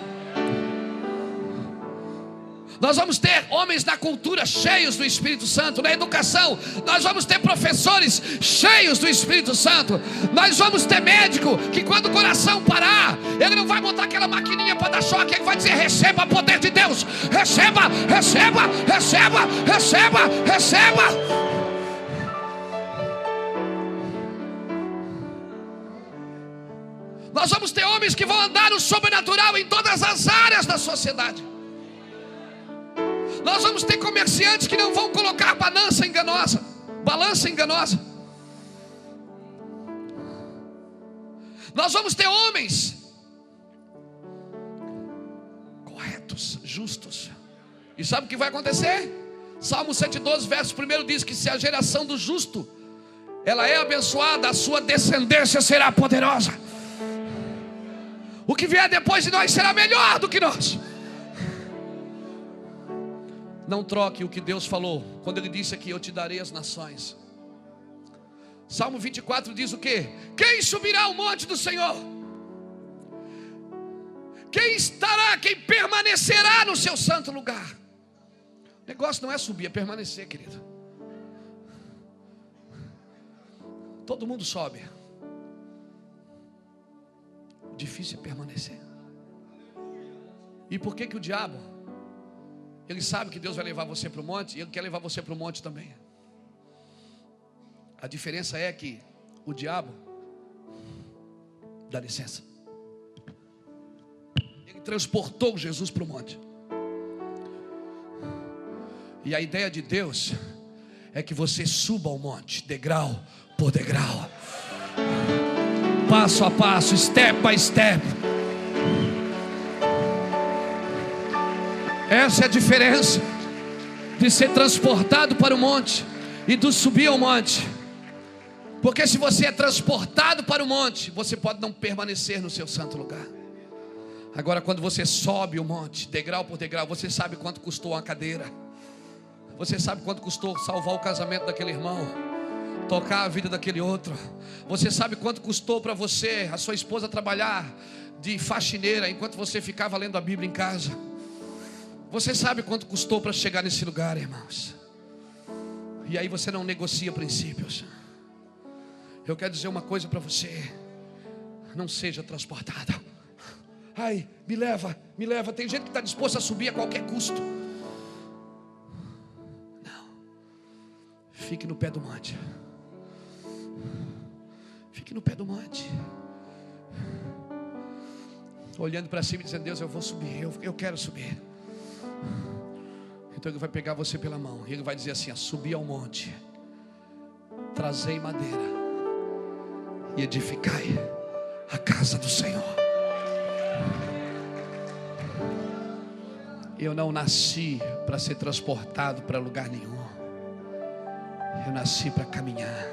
Nós vamos ter homens da cultura cheios do Espírito Santo, na educação, nós vamos ter professores cheios do Espírito Santo, nós vamos ter médico que quando o coração parar, ele não vai botar aquela maquininha para dar choque, ele vai dizer: receba o poder de Deus, receba, receba, receba, receba, receba. Nós vamos ter homens que vão andar no sobrenatural em todas as áreas da sociedade. Nós vamos ter comerciantes que não vão colocar balança enganosa, balança enganosa. Nós vamos ter homens corretos, justos. E sabe o que vai acontecer? Salmo 112, verso 1 diz que se a geração do justo ela é abençoada, a sua descendência será poderosa. O que vier depois de nós será melhor do que nós. Não troque o que Deus falou, quando Ele disse aqui: Eu te darei as nações. Salmo 24 diz o que? Quem subirá ao monte do Senhor? Quem estará, quem permanecerá no seu santo lugar? O negócio não é subir, é permanecer, querido. Todo mundo sobe. O difícil é permanecer. E por que que o diabo ele sabe que Deus vai levar você para o monte e Ele quer levar você para o monte também. A diferença é que o diabo, dá licença, ele transportou Jesus para o monte. E a ideia de Deus é que você suba ao monte, degrau por degrau, passo a passo, step by step. Essa é a diferença de ser transportado para o monte e do subir ao monte. Porque se você é transportado para o monte, você pode não permanecer no seu santo lugar. Agora, quando você sobe o monte, degrau por degrau, você sabe quanto custou uma cadeira. Você sabe quanto custou salvar o casamento daquele irmão, tocar a vida daquele outro. Você sabe quanto custou para você, a sua esposa, trabalhar de faxineira enquanto você ficava lendo a Bíblia em casa. Você sabe quanto custou para chegar nesse lugar, irmãos. E aí você não negocia princípios. Eu quero dizer uma coisa para você: não seja transportado. Ai, me leva, me leva. Tem gente que está disposto a subir a qualquer custo. Não. Fique no pé do monte. Fique no pé do monte. Olhando para cima e dizendo: Deus, eu vou subir, eu, eu quero subir. Então ele vai pegar você pela mão e ele vai dizer assim: Subi ao monte, trazei madeira e edificai a casa do Senhor. Eu não nasci para ser transportado para lugar nenhum. Eu nasci para caminhar.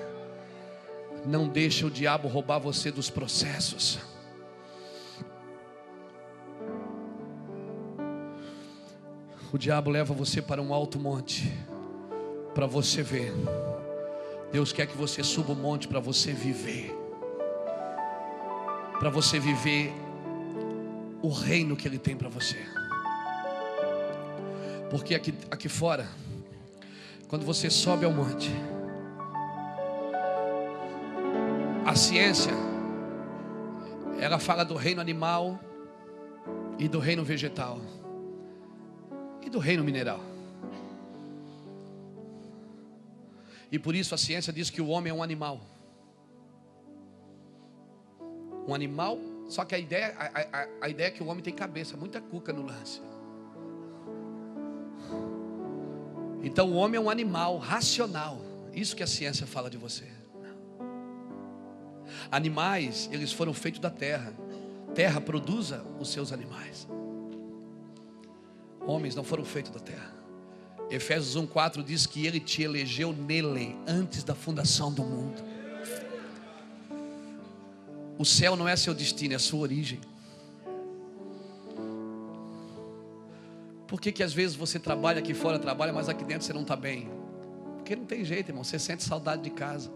Não deixe o diabo roubar você dos processos. O diabo leva você para um alto monte para você ver. Deus quer que você suba o monte para você viver. Para você viver o reino que ele tem para você. Porque aqui, aqui fora, quando você sobe ao monte, a ciência, ela fala do reino animal e do reino vegetal do reino mineral. E por isso a ciência diz que o homem é um animal. Um animal, só que a ideia, a, a, a ideia é que o homem tem cabeça, muita cuca no lance. Então o homem é um animal racional. Isso que a ciência fala de você. Animais, eles foram feitos da terra. Terra produza os seus animais. Homens não foram feitos da terra. Efésios 1:4 diz que ele te elegeu nele antes da fundação do mundo. O céu não é seu destino, é sua origem. Por que, que às vezes você trabalha aqui fora, trabalha, mas aqui dentro você não está bem? Porque não tem jeito, irmão. Você sente saudade de casa.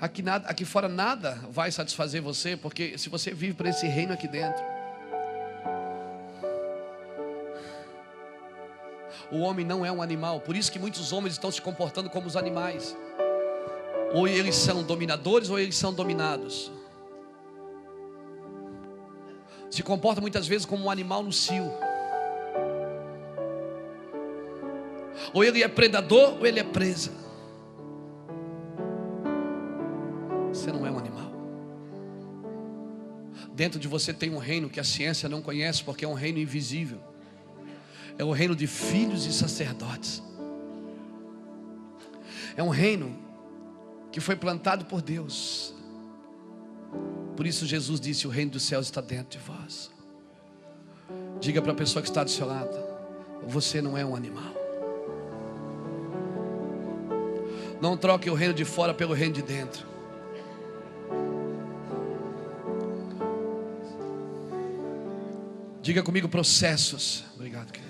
Aqui, nada, aqui fora nada vai satisfazer você, porque se você vive para esse reino aqui dentro. O homem não é um animal, por isso que muitos homens estão se comportando como os animais. Ou eles são dominadores ou eles são dominados se comporta muitas vezes como um animal no cio. Ou ele é predador ou ele é presa. Você não é um animal. Dentro de você tem um reino que a ciência não conhece, porque é um reino invisível. É o reino de filhos e sacerdotes. É um reino que foi plantado por Deus por isso Jesus disse: O reino dos céus está dentro de vós. Diga para a pessoa que está do seu lado: Você não é um animal. Não troque o reino de fora pelo reino de dentro. Diga comigo processos. Obrigado, querido.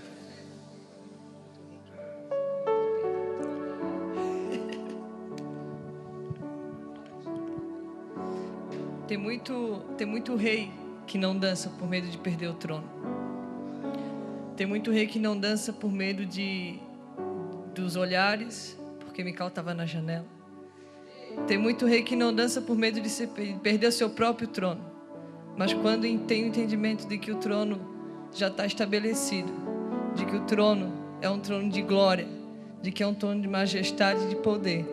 Tem muito, tem muito rei que não dança por medo de perder o trono. Tem muito rei que não dança por medo de dos olhares, porque Mical estava na janela. Tem muito rei que não dança por medo de ser, perder o seu próprio trono. Mas quando tem o entendimento de que o trono já está estabelecido, de que o trono é um trono de glória, de que é um trono de majestade e de poder,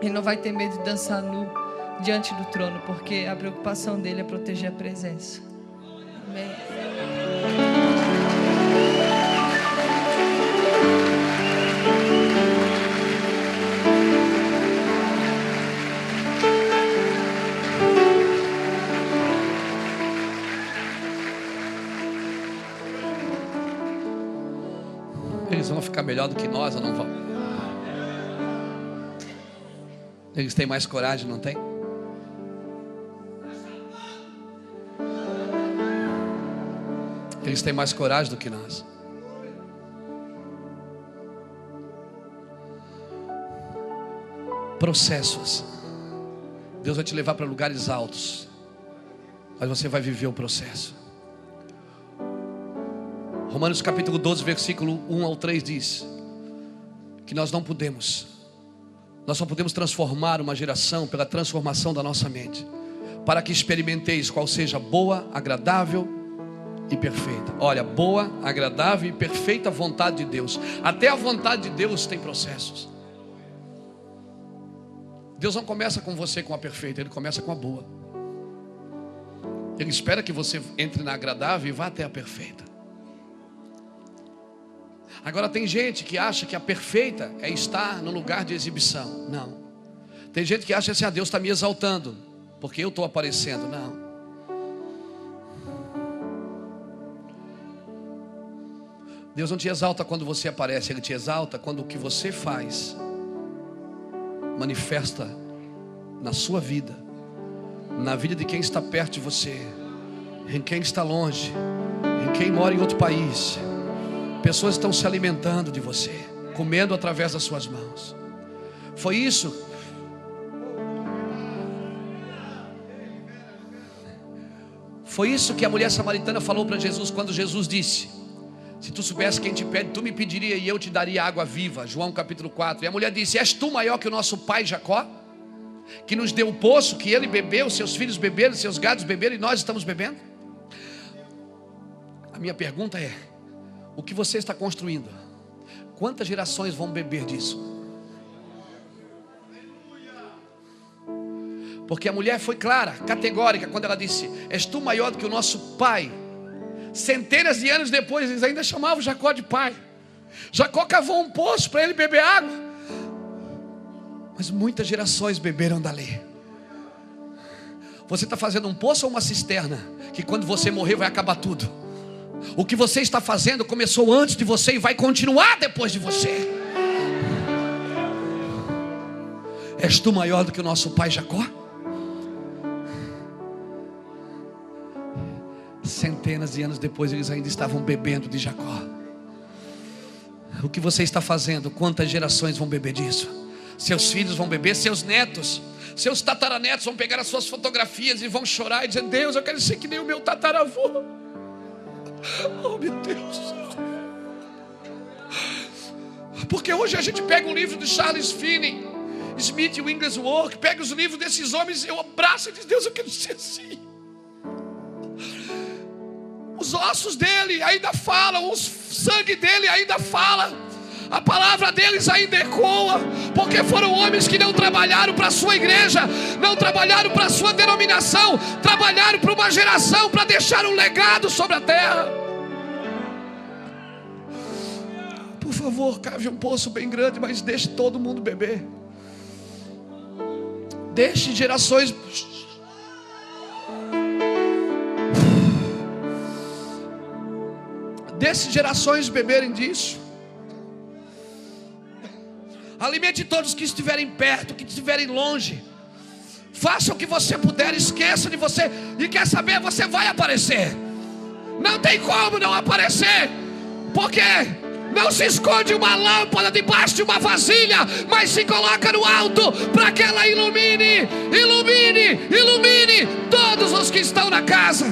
ele não vai ter medo de dançar nu diante do trono, porque a preocupação dele é proteger a presença. Amém. Eles vão ficar melhor do que nós ou não vão? Eles têm mais coragem, não tem? Eles têm mais coragem do que nós. Processos. Deus vai te levar para lugares altos. Mas você vai viver o processo. Romanos capítulo 12, versículo 1 ao 3 diz que nós não podemos, nós só podemos transformar uma geração pela transformação da nossa mente, para que experimenteis qual seja boa, agradável e perfeita. Olha, boa, agradável e perfeita vontade de Deus. Até a vontade de Deus tem processos. Deus não começa com você com a perfeita, Ele começa com a boa. Ele espera que você entre na agradável e vá até a perfeita. Agora tem gente que acha que a perfeita é estar no lugar de exibição. Não. Tem gente que acha assim, ah, Deus está me exaltando, porque eu estou aparecendo. Não. Deus não te exalta quando você aparece, Ele te exalta quando o que você faz manifesta na sua vida, na vida de quem está perto de você, em quem está longe, em quem mora em outro país. Pessoas estão se alimentando de você, comendo através das suas mãos. Foi isso. Foi isso que a mulher samaritana falou para Jesus quando Jesus disse: Se tu soubesse quem te pede, tu me pediria e eu te daria água viva. João capítulo 4. E a mulher disse: És tu maior que o nosso pai Jacó? Que nos deu o poço, que ele bebeu, seus filhos beberam, seus gados beberam e nós estamos bebendo? A minha pergunta é: o que você está construindo. Quantas gerações vão beber disso? Porque a mulher foi clara, categórica, quando ela disse: És tu maior do que o nosso pai. Centenas de anos depois, eles ainda chamavam Jacó de pai. Jacó cavou um poço para ele beber água. Mas muitas gerações beberam dali. Você está fazendo um poço ou uma cisterna? Que quando você morrer vai acabar tudo. O que você está fazendo começou antes de você e vai continuar depois de você. És tu maior do que o nosso pai Jacó? Centenas de anos depois eles ainda estavam bebendo de Jacó. O que você está fazendo? Quantas gerações vão beber disso? Seus filhos vão beber, seus netos, seus tataranetos vão pegar as suas fotografias e vão chorar e dizer: Deus, eu quero ser que nem o meu tataravô. Oh, meu Deus. Porque hoje a gente pega um livro de Charles Finney, Smith e Wigglesworth, pega os livros desses homens, eu abraço e diz: Deus, eu quero ser assim. Os ossos dele ainda falam, o sangue dele ainda fala a palavra deles ainda ecoa, porque foram homens que não trabalharam para a sua igreja, não trabalharam para a sua denominação, trabalharam para uma geração, para deixar um legado sobre a terra. Por favor, cave um poço bem grande, mas deixe todo mundo beber. Deixe gerações. Deixe gerações beberem disso. Alimente todos que estiverem perto, que estiverem longe. Faça o que você puder, esqueça de você. E quer saber, você vai aparecer. Não tem como não aparecer. Porque não se esconde uma lâmpada debaixo de uma vasilha, mas se coloca no alto para que ela ilumine, ilumine, ilumine todos os que estão na casa.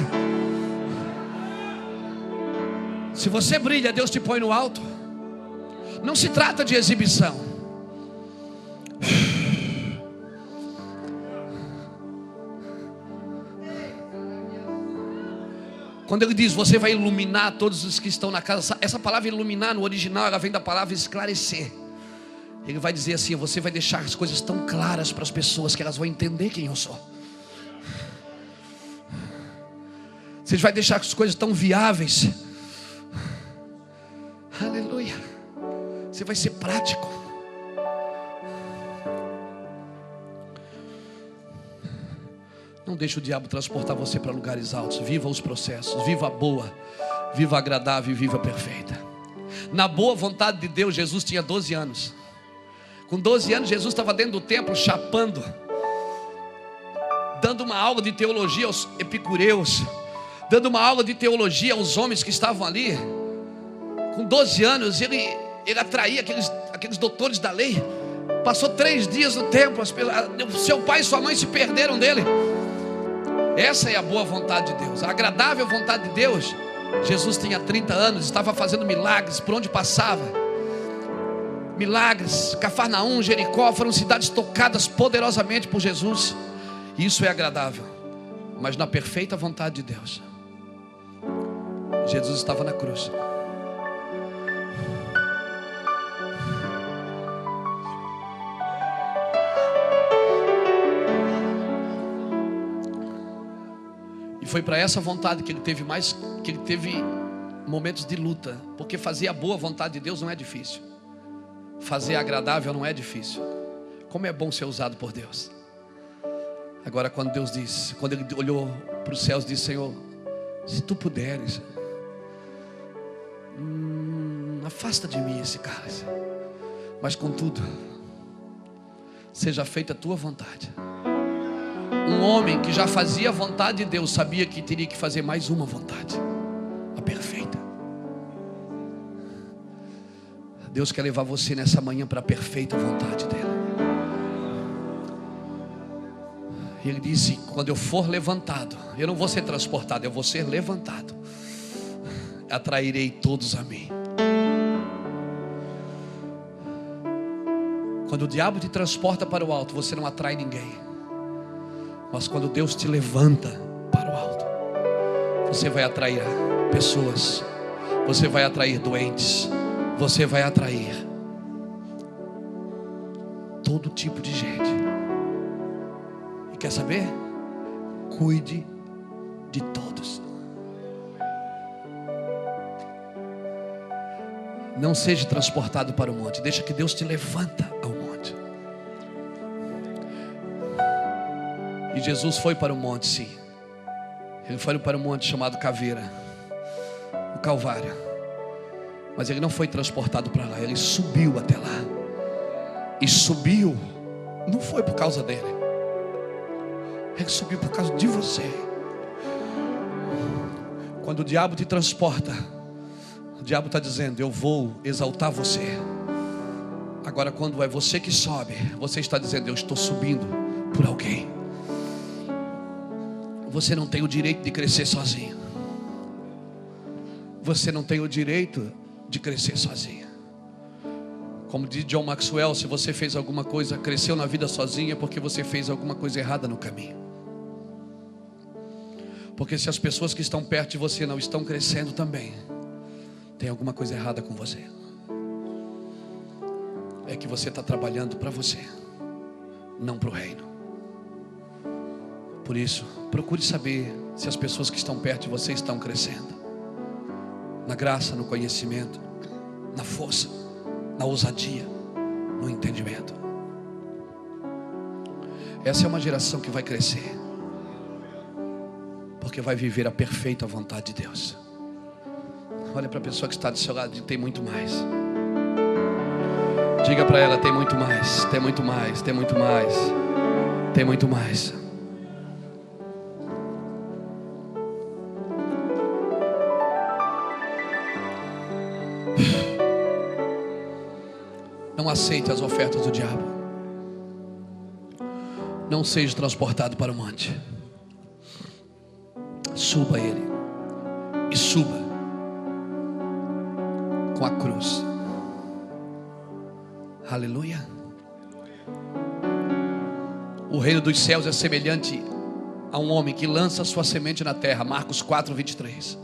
Se você brilha, Deus te põe no alto. Não se trata de exibição. Quando ele diz, você vai iluminar todos os que estão na casa, essa palavra iluminar no original, ela vem da palavra esclarecer. Ele vai dizer assim: você vai deixar as coisas tão claras para as pessoas que elas vão entender quem eu sou. Você vai deixar as coisas tão viáveis. Aleluia. Você vai ser prático. Não deixe o diabo transportar você para lugares altos. Viva os processos, viva a boa, viva a agradável e viva a perfeita. Na boa vontade de Deus, Jesus tinha 12 anos. Com 12 anos, Jesus estava dentro do templo chapando, dando uma aula de teologia aos epicureus, dando uma aula de teologia aos homens que estavam ali. Com 12 anos, ele, ele atraía aqueles, aqueles doutores da lei. Passou três dias no templo, seu pai e sua mãe se perderam dele. Essa é a boa vontade de Deus, a agradável vontade de Deus. Jesus tinha 30 anos, estava fazendo milagres por onde passava. Milagres, Cafarnaum, Jericó foram cidades tocadas poderosamente por Jesus. Isso é agradável, mas na perfeita vontade de Deus. Jesus estava na cruz. E foi para essa vontade que ele teve mais, que ele teve momentos de luta, porque fazer a boa vontade de Deus não é difícil. Fazer agradável não é difícil. Como é bom ser usado por Deus. Agora, quando Deus disse, quando ele olhou para os céus, disse: Senhor, se tu puderes, hum, afasta de mim esse cálice, mas contudo, seja feita a tua vontade. Um homem que já fazia a vontade de Deus sabia que teria que fazer mais uma vontade, a perfeita. Deus quer levar você nessa manhã para a perfeita vontade dele. Ele disse: Quando eu for levantado, eu não vou ser transportado, eu vou ser levantado. Atrairei todos a mim. Quando o diabo te transporta para o alto, você não atrai ninguém. Mas quando Deus te levanta para o alto, você vai atrair pessoas, você vai atrair doentes, você vai atrair todo tipo de gente. E quer saber? Cuide de todos. Não seja transportado para o monte, deixa que Deus te levanta ao E Jesus foi para o monte, sim. Ele foi para o monte chamado Caveira, o Calvário. Mas ele não foi transportado para lá, ele subiu até lá. E subiu, não foi por causa dele, ele subiu por causa de você. Quando o diabo te transporta, o diabo está dizendo: Eu vou exaltar você. Agora, quando é você que sobe, você está dizendo: Eu estou subindo por alguém. Você não tem o direito de crescer sozinho. Você não tem o direito de crescer sozinha. Como diz John Maxwell, se você fez alguma coisa, cresceu na vida sozinha, é porque você fez alguma coisa errada no caminho. Porque se as pessoas que estão perto de você não estão crescendo também, tem alguma coisa errada com você. É que você está trabalhando para você, não para o reino. Por isso, procure saber se as pessoas que estão perto de você estão crescendo na graça, no conhecimento, na força, na ousadia, no entendimento. Essa é uma geração que vai crescer, porque vai viver a perfeita vontade de Deus. Olha para a pessoa que está do seu lado e tem muito mais. Diga para ela: tem muito mais, tem muito mais, tem muito mais, tem muito mais. Aceite as ofertas do diabo. Não seja transportado para o monte. Suba ele. E suba com a cruz. Aleluia. O reino dos céus é semelhante a um homem que lança sua semente na terra. Marcos 4, 23.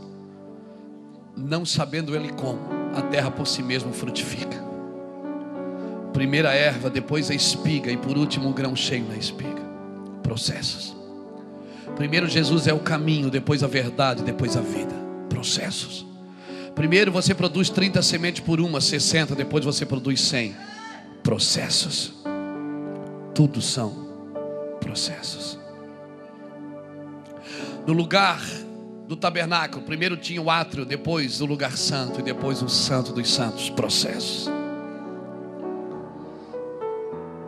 Não sabendo ele como, a terra por si mesma frutifica. Primeiro a erva, depois a espiga e por último o grão cheio na espiga. Processos. Primeiro Jesus é o caminho, depois a verdade, depois a vida. Processos. Primeiro você produz 30 sementes por uma, 60, depois você produz 100. Processos. Tudo são processos. No lugar do tabernáculo, primeiro tinha o átrio, depois o lugar santo e depois o santo dos santos. Processos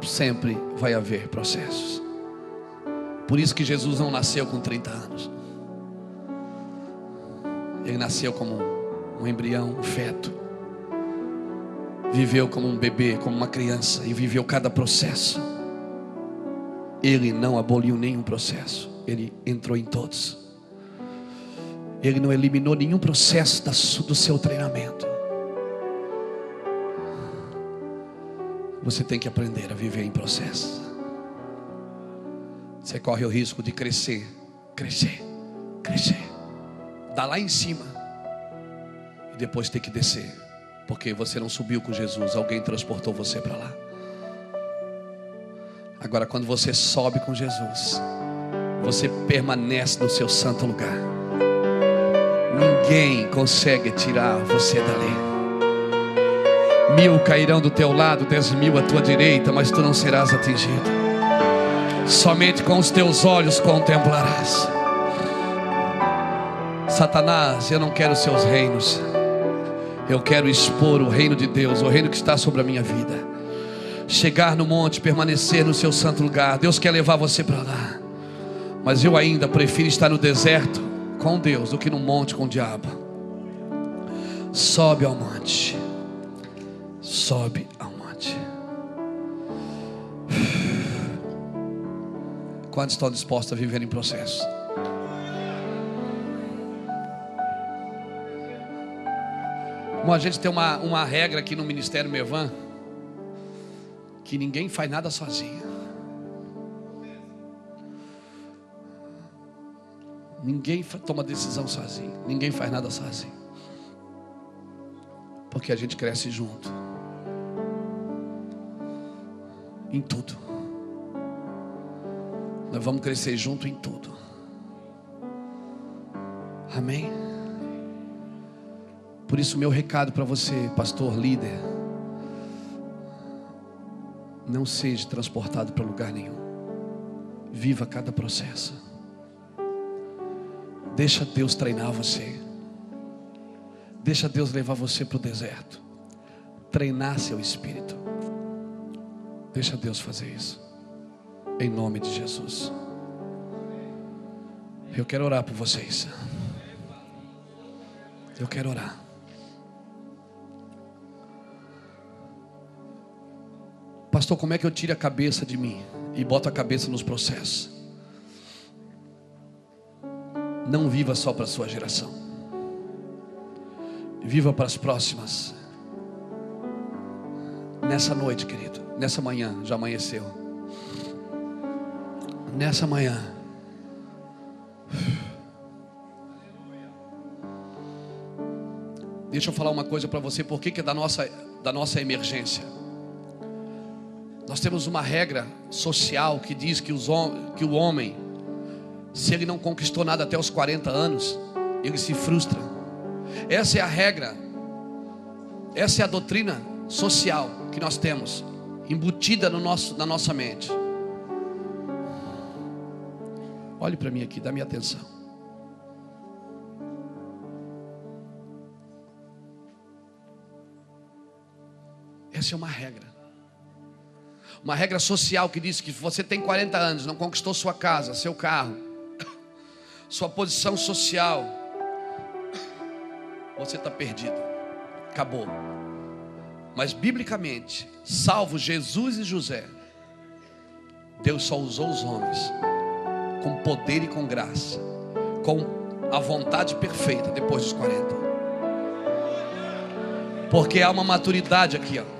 sempre vai haver processos. Por isso que Jesus não nasceu com 30 anos. Ele nasceu como um embrião, um feto. Viveu como um bebê, como uma criança e viveu cada processo. Ele não aboliu nenhum processo, ele entrou em todos. Ele não eliminou nenhum processo do seu treinamento. Você tem que aprender a viver em processo. Você corre o risco de crescer, crescer, crescer. Dá lá em cima e depois ter que descer, porque você não subiu com Jesus, alguém transportou você para lá. Agora, quando você sobe com Jesus, você permanece no seu santo lugar. Ninguém consegue tirar você dali. Mil cairão do teu lado, dez mil à tua direita, mas tu não serás atingido. Somente com os teus olhos contemplarás. Satanás, eu não quero seus reinos. Eu quero expor o reino de Deus, o reino que está sobre a minha vida. Chegar no monte, permanecer no seu santo lugar. Deus quer levar você para lá. Mas eu ainda prefiro estar no deserto com Deus do que no monte com o diabo. Sobe ao monte. Sobe ao monte. Quantos estão dispostos a viver em processo? Bom, a gente tem uma, uma regra aqui no Ministério Mevan que ninguém faz nada sozinho. Ninguém toma decisão sozinho. Ninguém faz nada sozinho. Porque a gente cresce junto. Em tudo. Nós vamos crescer junto em tudo. Amém? Por isso, meu recado para você, pastor, líder. Não seja transportado para lugar nenhum. Viva cada processo. Deixa Deus treinar você. Deixa Deus levar você para o deserto. Treinar seu espírito. Deixa Deus fazer isso. Em nome de Jesus. Eu quero orar por vocês. Eu quero orar. Pastor, como é que eu tiro a cabeça de mim e boto a cabeça nos processos? Não viva só para a sua geração. Viva para as próximas. Nessa noite, querido. Nessa manhã, já amanheceu. Nessa manhã. Deixa eu falar uma coisa para você, por que, é da nossa, da nossa emergência? Nós temos uma regra social que diz que, os, que o homem se ele não conquistou nada até os 40 anos, ele se frustra. Essa é a regra, essa é a doutrina social que nós temos, embutida no nosso, na nossa mente. Olhe para mim aqui, dá minha atenção. Essa é uma regra. Uma regra social que diz que você tem 40 anos, não conquistou sua casa, seu carro, sua posição social, você está perdido. Acabou. Mas biblicamente, salvo Jesus e José, Deus só usou os homens com poder e com graça, com a vontade perfeita depois dos 40. Porque há uma maturidade aqui, ó.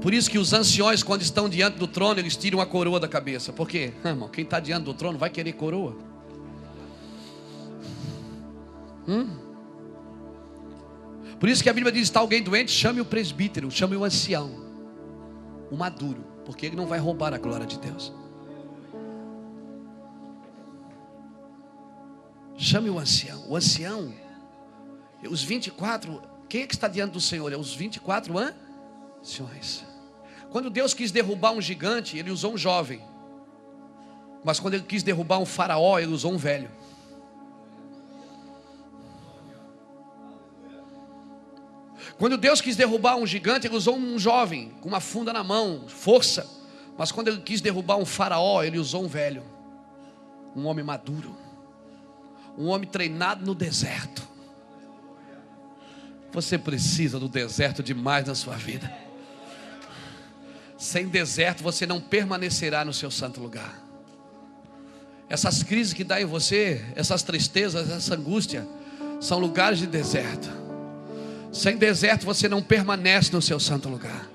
Por isso que os anciões, quando estão diante do trono, eles tiram a coroa da cabeça. Por quê? Ah, irmão, quem está diante do trono vai querer coroa. Hum? Por isso que a Bíblia diz: está alguém doente, chame o presbítero, chame o ancião, o maduro, porque ele não vai roubar a glória de Deus. Chame o ancião. O ancião, os 24, quem é que está diante do Senhor? É os 24 anciões. Quando Deus quis derrubar um gigante, ele usou um jovem. Mas quando ele quis derrubar um faraó, ele usou um velho. Quando Deus quis derrubar um gigante, ele usou um jovem com uma funda na mão, força. Mas quando ele quis derrubar um faraó, ele usou um velho, um homem maduro, Um homem treinado no deserto. Você precisa do deserto demais na sua vida. Sem deserto você não permanecerá no seu santo lugar. Essas crises que dá em você, essas tristezas, essa angústia, são lugares de deserto. Sem deserto você não permanece no seu santo lugar.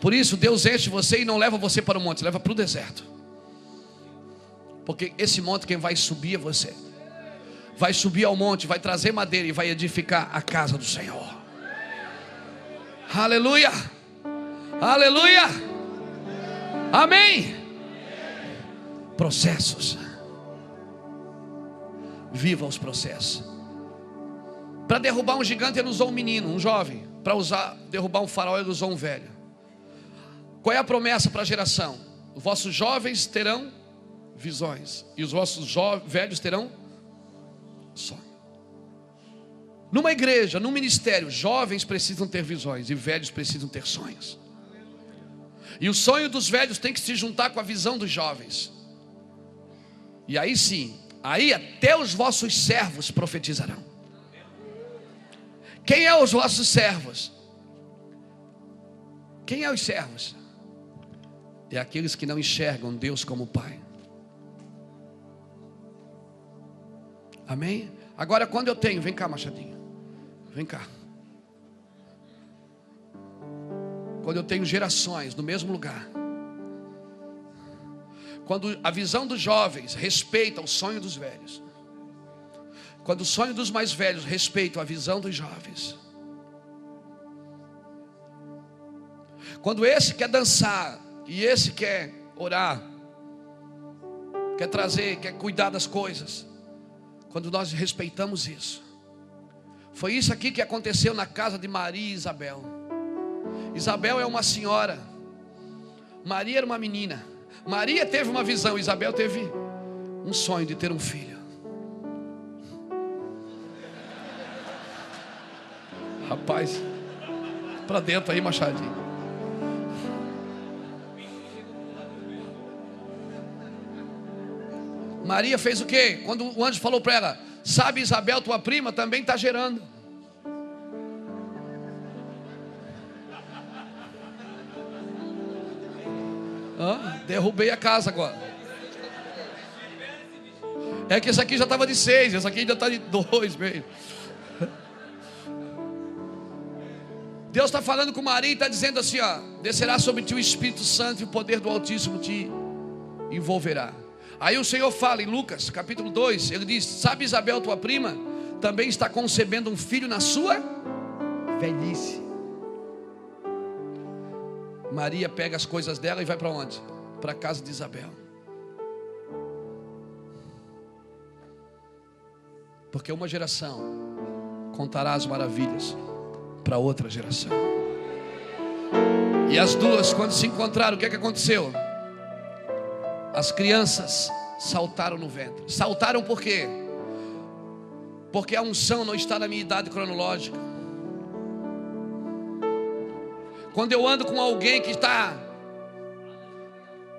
Por isso Deus enche você e não leva você para o monte, leva para o deserto. Porque esse monte quem vai subir é você. Vai subir ao monte, vai trazer madeira e vai edificar a casa do Senhor. Aleluia! Aleluia! Amém! Processos. Viva os processos. Para derrubar um gigante, ele usou um menino, um jovem. Para usar, derrubar um farol, ele usou um velho. Qual é a promessa para a geração? Os vossos jovens terão visões, e os vossos velhos terão sonho. Numa igreja, num ministério, jovens precisam ter visões e velhos precisam ter sonhos. E o sonho dos velhos tem que se juntar com a visão dos jovens. E aí sim, aí até os vossos servos profetizarão. Quem é os vossos servos? Quem é os servos? É aqueles que não enxergam Deus como Pai. Amém? Agora, quando eu tenho, vem cá, Machadinho, vem cá. Quando eu tenho gerações no mesmo lugar, quando a visão dos jovens respeita o sonho dos velhos, quando o sonho dos mais velhos respeita a visão dos jovens. Quando esse quer dançar e esse quer orar, quer trazer, quer cuidar das coisas. Quando nós respeitamos isso. Foi isso aqui que aconteceu na casa de Maria e Isabel. Isabel é uma senhora. Maria era uma menina. Maria teve uma visão, Isabel teve um sonho de ter um filho. Rapaz, para dentro aí, Machadinho. Maria fez o quê? Quando o anjo falou para ela: Sabe, Isabel, tua prima, também está gerando. Hã? Derrubei a casa agora. É que esse aqui já estava de seis, esse aqui ainda está de dois meio. Deus está falando com Maria e está dizendo assim: ó, descerá sobre ti o Espírito Santo e o poder do Altíssimo te envolverá. Aí o Senhor fala em Lucas capítulo 2: Ele diz: Sabe Isabel, tua prima, também está concebendo um filho na sua velhice. Maria pega as coisas dela e vai para onde? Para a casa de Isabel. Porque uma geração contará as maravilhas para outra geração. E as duas, quando se encontraram, o que, é que aconteceu? As crianças saltaram no ventre. Saltaram por quê? Porque a unção não está na minha idade cronológica. Quando eu ando com alguém que está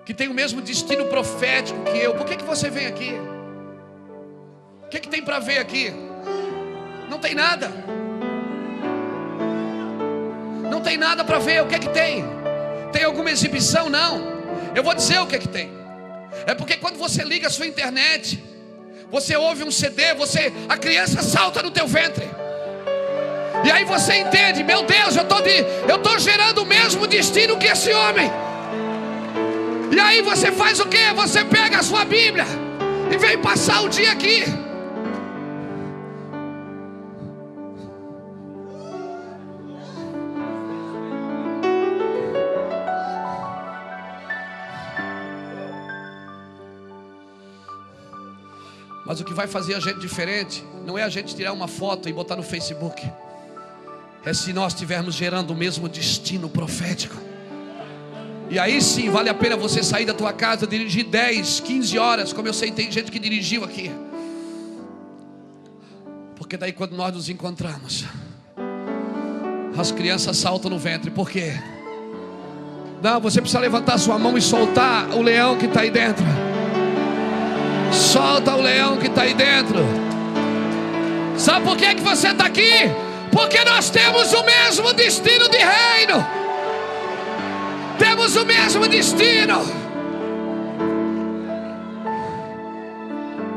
que tem o mesmo destino profético que eu, por que, que você vem aqui? O que, que tem para ver aqui? Não tem nada não tem nada para ver. O que é que tem? Tem alguma exibição? Não. Eu vou dizer o que é que tem. É porque quando você liga a sua internet, você ouve um CD, você a criança salta no teu ventre. E aí você entende, meu Deus, eu tô de, eu tô gerando o mesmo destino que esse homem. E aí você faz o que? Você pega a sua Bíblia e vem passar o dia aqui. Mas o que vai fazer a gente diferente não é a gente tirar uma foto e botar no Facebook. É se nós estivermos gerando o mesmo destino profético. E aí sim vale a pena você sair da tua casa, dirigir 10, 15 horas, como eu sei, tem gente que dirigiu aqui. Porque daí quando nós nos encontramos, as crianças saltam no ventre. Por quê? Não, você precisa levantar sua mão e soltar o leão que está aí dentro. Solta o leão que está aí dentro. Sabe por que, que você está aqui? Porque nós temos o mesmo destino de reino. Temos o mesmo destino.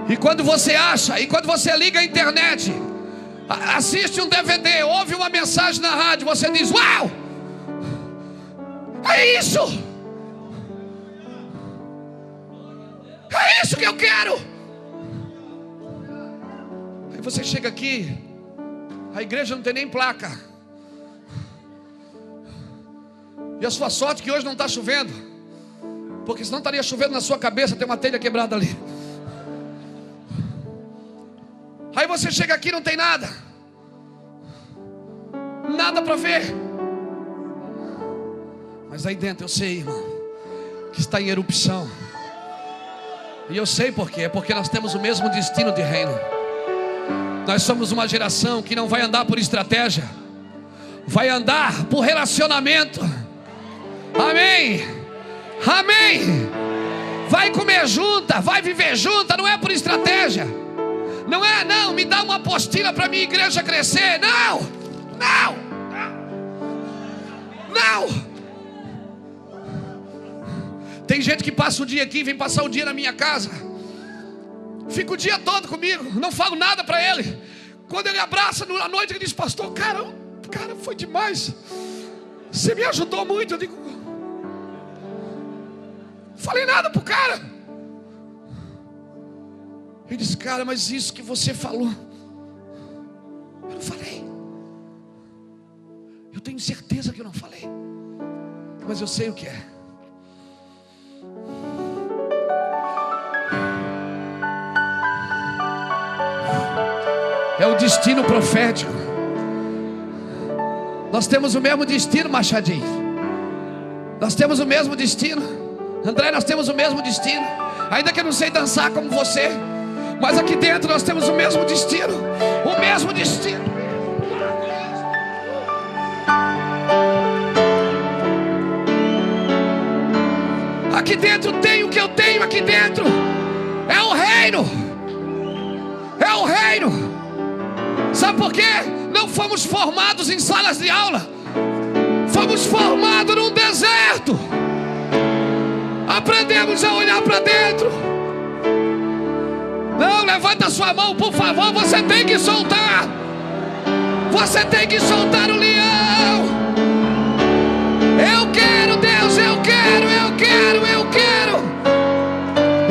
E quando você acha, e quando você liga a internet, assiste um DVD, ouve uma mensagem na rádio, você diz: Uau! É isso! Isso que eu quero! Aí você chega aqui, a igreja não tem nem placa. E a sua sorte que hoje não está chovendo. Porque senão estaria chovendo na sua cabeça, tem uma telha quebrada ali. Aí você chega aqui não tem nada. Nada para ver. Mas aí dentro eu sei, irmão, que está em erupção. E eu sei por quê, é porque nós temos o mesmo destino de reino. Nós somos uma geração que não vai andar por estratégia, vai andar por relacionamento. Amém. Amém. Vai comer junta, vai viver junta, não é por estratégia. Não é, não, me dá uma apostila para minha igreja crescer. Não, não, não. Tem gente que passa o dia aqui, vem passar o dia na minha casa. Fica o dia todo comigo, não falo nada para ele. Quando ele abraça à noite, ele diz: Pastor, cara, cara, foi demais. Você me ajudou muito. Eu digo: Falei nada pro cara. Ele disse: Cara, mas isso que você falou, eu não falei. Eu tenho certeza que eu não falei, mas eu sei o que é. É o destino profético. Nós temos o mesmo destino, Machadinho. Nós temos o mesmo destino. André, nós temos o mesmo destino. Ainda que eu não sei dançar como você, mas aqui dentro nós temos o mesmo destino. O mesmo destino. Aqui dentro tem o que eu tenho aqui dentro. É o reino. É o reino. Sabe por quê? Não fomos formados em salas de aula, fomos formados num deserto. Aprendemos a olhar para dentro. Não, levanta sua mão, por favor. Você tem que soltar. Você tem que soltar o leão. Eu quero, Deus, eu quero, eu quero, eu quero.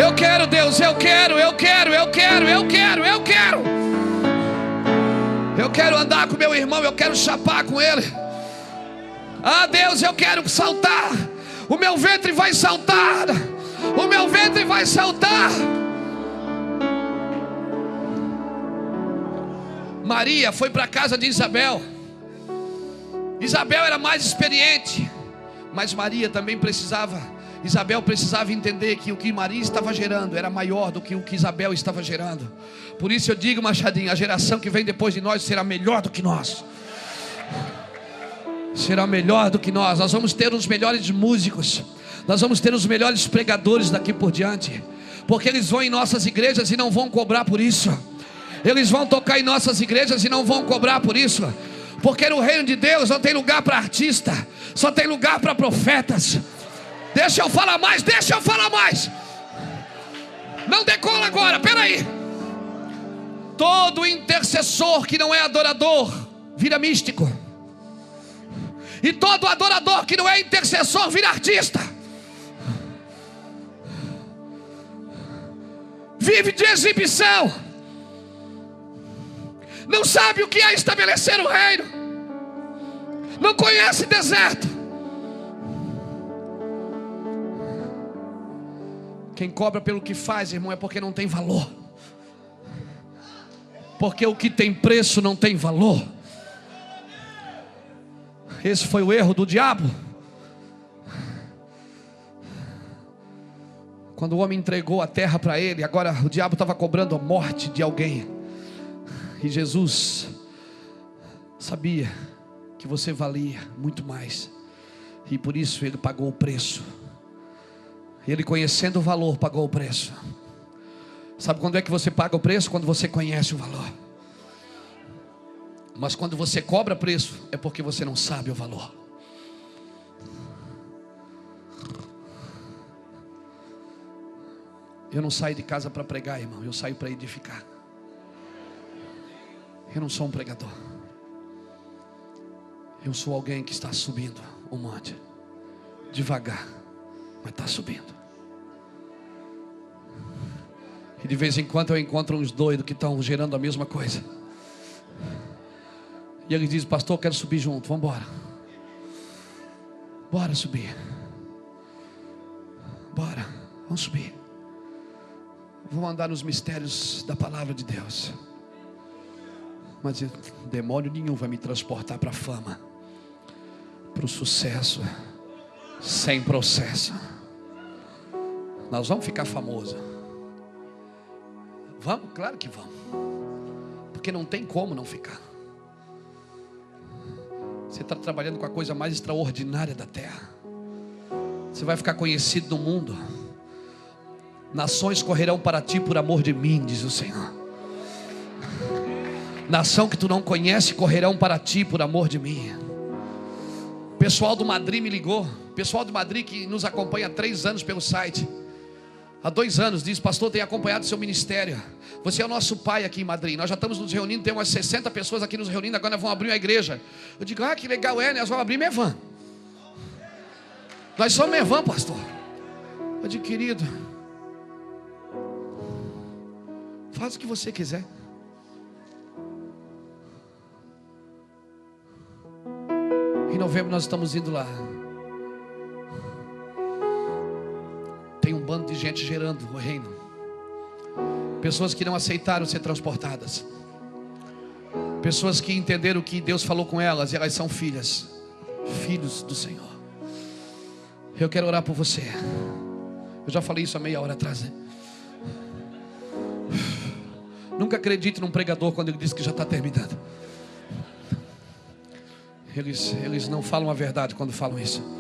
Eu quero, Deus, eu quero, eu quero, eu quero, eu quero, eu quero. Eu quero andar com meu irmão, eu quero chapar com ele. Ah, Deus, eu quero saltar. O meu ventre vai saltar. O meu ventre vai saltar. Maria foi para a casa de Isabel. Isabel era mais experiente, mas Maria também precisava. Isabel precisava entender que o que Maria estava gerando era maior do que o que Isabel estava gerando. Por isso eu digo, Machadinho, a geração que vem depois de nós será melhor do que nós. Será melhor do que nós. Nós vamos ter os melhores músicos. Nós vamos ter os melhores pregadores daqui por diante. Porque eles vão em nossas igrejas e não vão cobrar por isso. Eles vão tocar em nossas igrejas e não vão cobrar por isso. Porque no reino de Deus não tem lugar para artista, só tem lugar para profetas. Deixa eu falar mais, deixa eu falar mais. Não decola agora, peraí. Todo intercessor que não é adorador vira místico. E todo adorador que não é intercessor vira artista. Vive de exibição. Não sabe o que é estabelecer o reino. Não conhece deserto. Quem cobra pelo que faz, irmão, é porque não tem valor porque o que tem preço não tem valor. Esse foi o erro do diabo. Quando o homem entregou a terra para ele, agora o diabo estava cobrando a morte de alguém. E Jesus sabia que você valia muito mais. E por isso ele pagou o preço. Ele conhecendo o valor, pagou o preço. Sabe quando é que você paga o preço? Quando você conhece o valor. Mas quando você cobra preço, é porque você não sabe o valor. Eu não saio de casa para pregar, irmão. Eu saio para edificar. Eu não sou um pregador. Eu sou alguém que está subindo o monte. Devagar, mas está subindo. E de vez em quando eu encontro uns doidos que estão gerando a mesma coisa. E ele diz, pastor, eu quero subir junto, vamos embora. Bora subir. Bora, vamos subir. Vamos andar nos mistérios da palavra de Deus. Mas demônio nenhum vai me transportar para a fama, para o sucesso, sem processo. Nós vamos ficar famosos. Vamos? Claro que vamos. Porque não tem como não ficar. Você está trabalhando com a coisa mais extraordinária da terra. Você vai ficar conhecido no mundo. Nações correrão para ti por amor de mim, diz o Senhor. Nação que tu não conhece correrão para ti por amor de mim. Pessoal do Madrid me ligou. Pessoal do Madrid que nos acompanha há três anos pelo site. Há dois anos, diz, pastor, tem acompanhado seu ministério. Você é o nosso pai aqui em Madrid. Nós já estamos nos reunindo, tem umas 60 pessoas aqui nos reunindo, agora vamos abrir uma igreja. Eu digo, ah, que legal é, né? nós vamos abrir Mevan. Nós somos Mevan, pastor. Eu digo, querido, faz o que você quiser. Em novembro nós estamos indo lá. Tem um bando de gente gerando o reino. Pessoas que não aceitaram ser transportadas. Pessoas que entenderam que Deus falou com elas e elas são filhas, filhos do Senhor. Eu quero orar por você. Eu já falei isso há meia hora atrás. Né? Nunca acredite num pregador quando ele diz que já está terminando. Eles, eles não falam a verdade quando falam isso.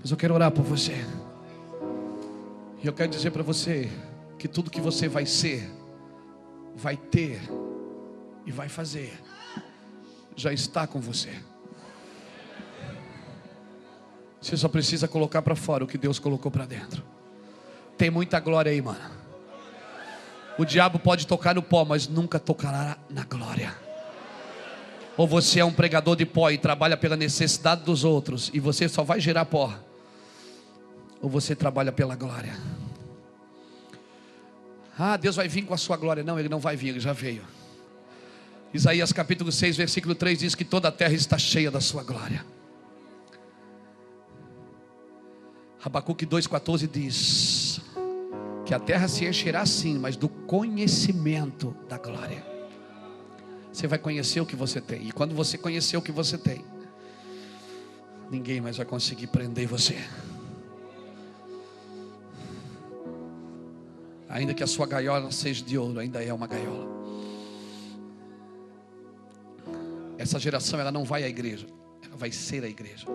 Mas eu quero orar por você. E eu quero dizer para você que tudo que você vai ser, vai ter e vai fazer, já está com você. Você só precisa colocar para fora o que Deus colocou para dentro. Tem muita glória aí, mano. O diabo pode tocar no pó, mas nunca tocará na glória. Ou você é um pregador de pó e trabalha pela necessidade dos outros, e você só vai gerar pó ou você trabalha pela glória? Ah, Deus vai vir com a sua glória. Não, Ele não vai vir, Ele já veio. Isaías capítulo 6, versículo 3 diz que toda a terra está cheia da sua glória. Abacuque 2,14 diz que a terra se encherá sim, mas do conhecimento da glória. Você vai conhecer o que você tem, e quando você conhecer o que você tem, ninguém mais vai conseguir prender você. Ainda que a sua gaiola seja de ouro, ainda é uma gaiola. Essa geração ela não vai à igreja, ela vai ser a igreja.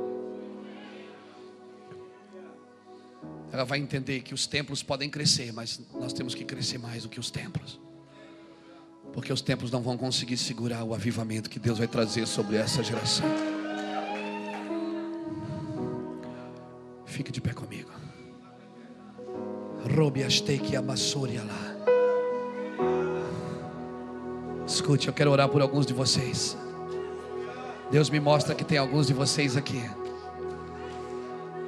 Ela vai entender que os templos podem crescer, mas nós temos que crescer mais do que os templos. Porque os templos não vão conseguir segurar o avivamento que Deus vai trazer sobre essa geração. Fique de pé comigo. Escute, eu quero orar por alguns de vocês. Deus me mostra que tem alguns de vocês aqui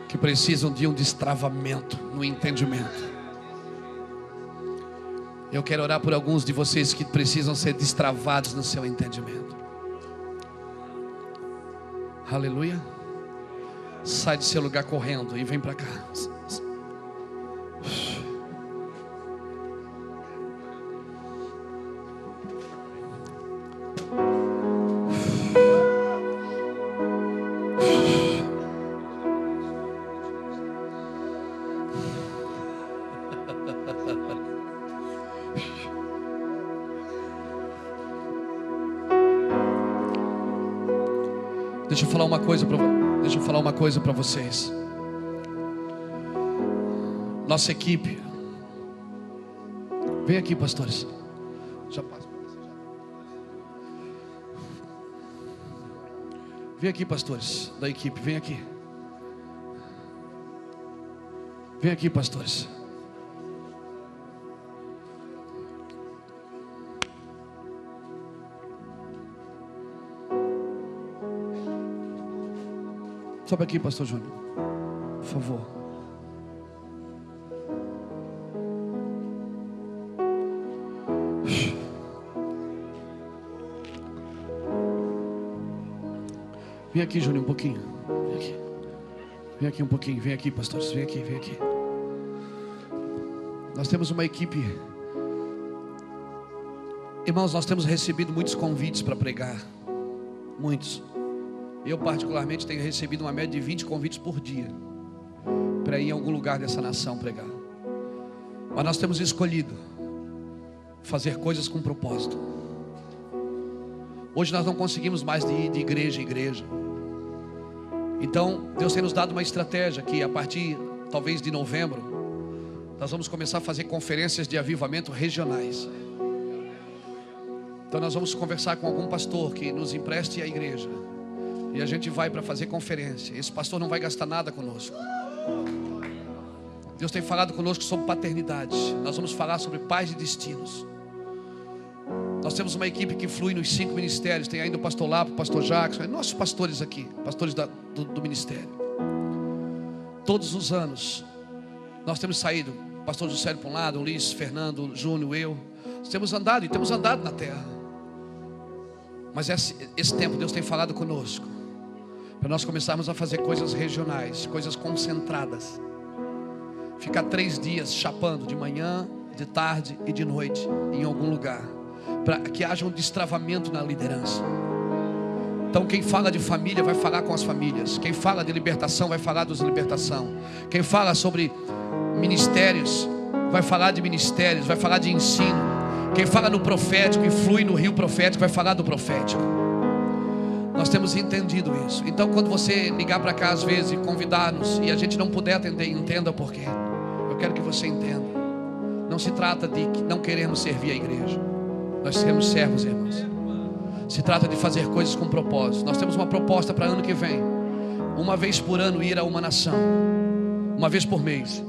que precisam de um destravamento no entendimento. Eu quero orar por alguns de vocês que precisam ser destravados no seu entendimento. Aleluia. Sai do seu lugar correndo e vem para cá. para vocês. Nossa equipe. Vem aqui, pastores. Já. Vem aqui, pastores da equipe, vem aqui. Vem aqui, pastores. Sobe aqui, pastor Júnior. Por favor. Vem aqui, Júnior, um pouquinho. Vem aqui. Vem aqui um pouquinho. Vem aqui, pastores. Vem aqui, vem aqui. Nós temos uma equipe. Irmãos, nós temos recebido muitos convites para pregar. Muitos. Eu, particularmente, tenho recebido uma média de 20 convites por dia para ir em algum lugar dessa nação pregar. Mas nós temos escolhido fazer coisas com propósito. Hoje nós não conseguimos mais de ir de igreja em igreja. Então, Deus tem nos dado uma estratégia que a partir talvez de novembro, nós vamos começar a fazer conferências de avivamento regionais. Então nós vamos conversar com algum pastor que nos empreste a igreja. E a gente vai para fazer conferência. Esse pastor não vai gastar nada conosco. Deus tem falado conosco sobre paternidade. Nós vamos falar sobre pais e destinos. Nós temos uma equipe que flui nos cinco ministérios. Tem ainda o pastor Lapo, o pastor Jackson, nossos pastores aqui, pastores da, do, do ministério. Todos os anos, nós temos saído, pastor José para um lado, Luiz, Fernando, Júnior, eu. Nós temos andado e temos andado na terra. Mas esse, esse tempo Deus tem falado conosco. Para nós começarmos a fazer coisas regionais, coisas concentradas. Ficar três dias chapando de manhã, de tarde e de noite em algum lugar para que haja um destravamento na liderança. Então, quem fala de família vai falar com as famílias. Quem fala de libertação vai falar dos libertação. Quem fala sobre ministérios vai falar de ministérios, vai falar de ensino. Quem fala no profético e flui no rio profético vai falar do profético. Nós temos entendido isso. Então, quando você ligar para cá às vezes e convidar-nos e a gente não puder atender, entenda por quê. Eu quero que você entenda. Não se trata de que não queremos servir a igreja. Nós seremos servos, irmãos. Se trata de fazer coisas com propósito. Nós temos uma proposta para ano que vem. Uma vez por ano ir a uma nação. Uma vez por mês.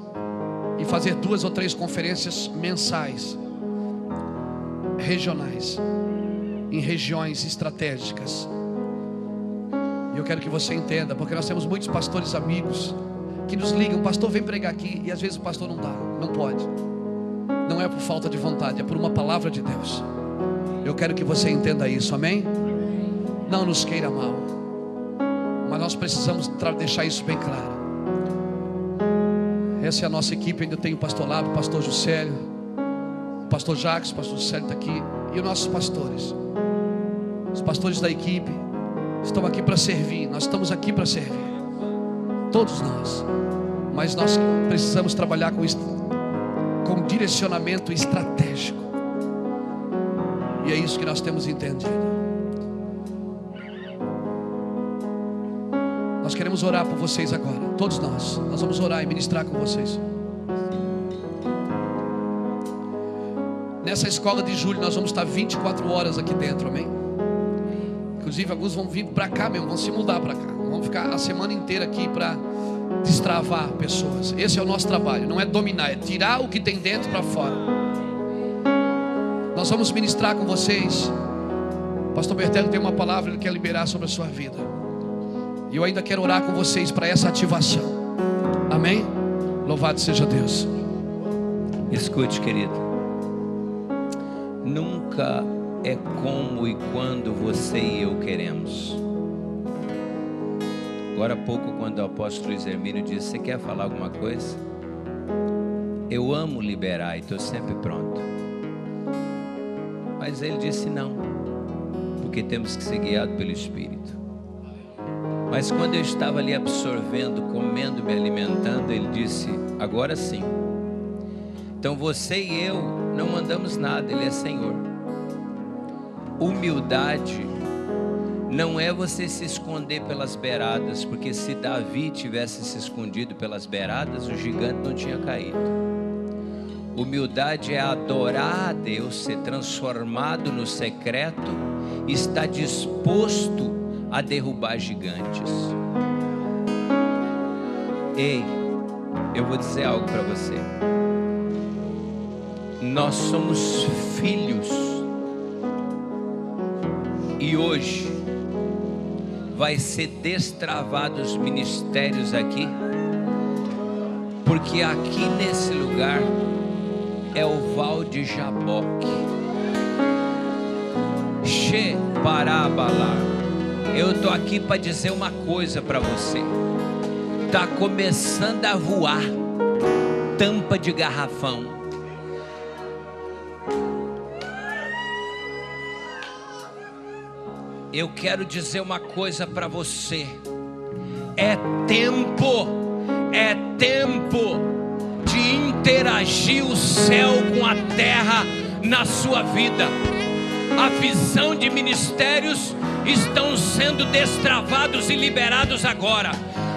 E fazer duas ou três conferências mensais. Regionais. Em regiões estratégicas. Eu quero que você entenda, porque nós temos muitos pastores amigos que nos ligam, pastor, vem pregar aqui, e às vezes o pastor não dá, não pode. Não é por falta de vontade, é por uma palavra de Deus. Eu quero que você entenda isso, amém? Não nos queira mal, mas nós precisamos deixar isso bem claro. Essa é a nossa equipe. Ainda tem o pastor Labo, o pastor Juscelio, o pastor Jacques, o pastor Juscelio está aqui, e os nossos pastores, os pastores da equipe, estão aqui para servir. Nós estamos aqui para servir, todos nós, mas nós precisamos trabalhar com, com direcionamento estratégico. E é isso que nós temos entendido. Nós queremos orar por vocês agora, todos nós. Nós vamos orar e ministrar com vocês. Nessa escola de julho nós vamos estar 24 horas aqui dentro, amém? Inclusive alguns vão vir para cá mesmo, vão se mudar para cá. Vamos ficar a semana inteira aqui para destravar pessoas. Esse é o nosso trabalho, não é dominar, é tirar o que tem dentro para fora. Nós vamos ministrar com vocês. Pastor Bertello tem uma palavra que ele quer liberar sobre a sua vida. E eu ainda quero orar com vocês para essa ativação. Amém? Louvado seja Deus. Escute, querido. Nunca é como e quando você e eu queremos. Agora há pouco, quando o apóstolo Luiz Hermínio disse: Você quer falar alguma coisa? Eu amo liberar e estou sempre pronto. Mas ele disse não, porque temos que ser guiados pelo Espírito. Mas quando eu estava ali absorvendo, comendo, me alimentando, ele disse: agora sim. Então você e eu não mandamos nada, ele é Senhor. Humildade não é você se esconder pelas beiradas, porque se Davi tivesse se escondido pelas beiradas, o gigante não tinha caído. Humildade é adorar a Deus, ser transformado no secreto, estar disposto a derrubar gigantes. Ei, eu vou dizer algo para você. Nós somos filhos. E hoje vai ser destravados ministérios aqui. Porque aqui nesse lugar é o Val de Jaboque. Che Parabalá. Eu tô aqui para dizer uma coisa para você. Tá começando a voar tampa de garrafão. Eu quero dizer uma coisa para você. É tempo, é tempo de interagir o céu com a terra na sua vida. A visão de ministérios estão sendo destravados e liberados agora.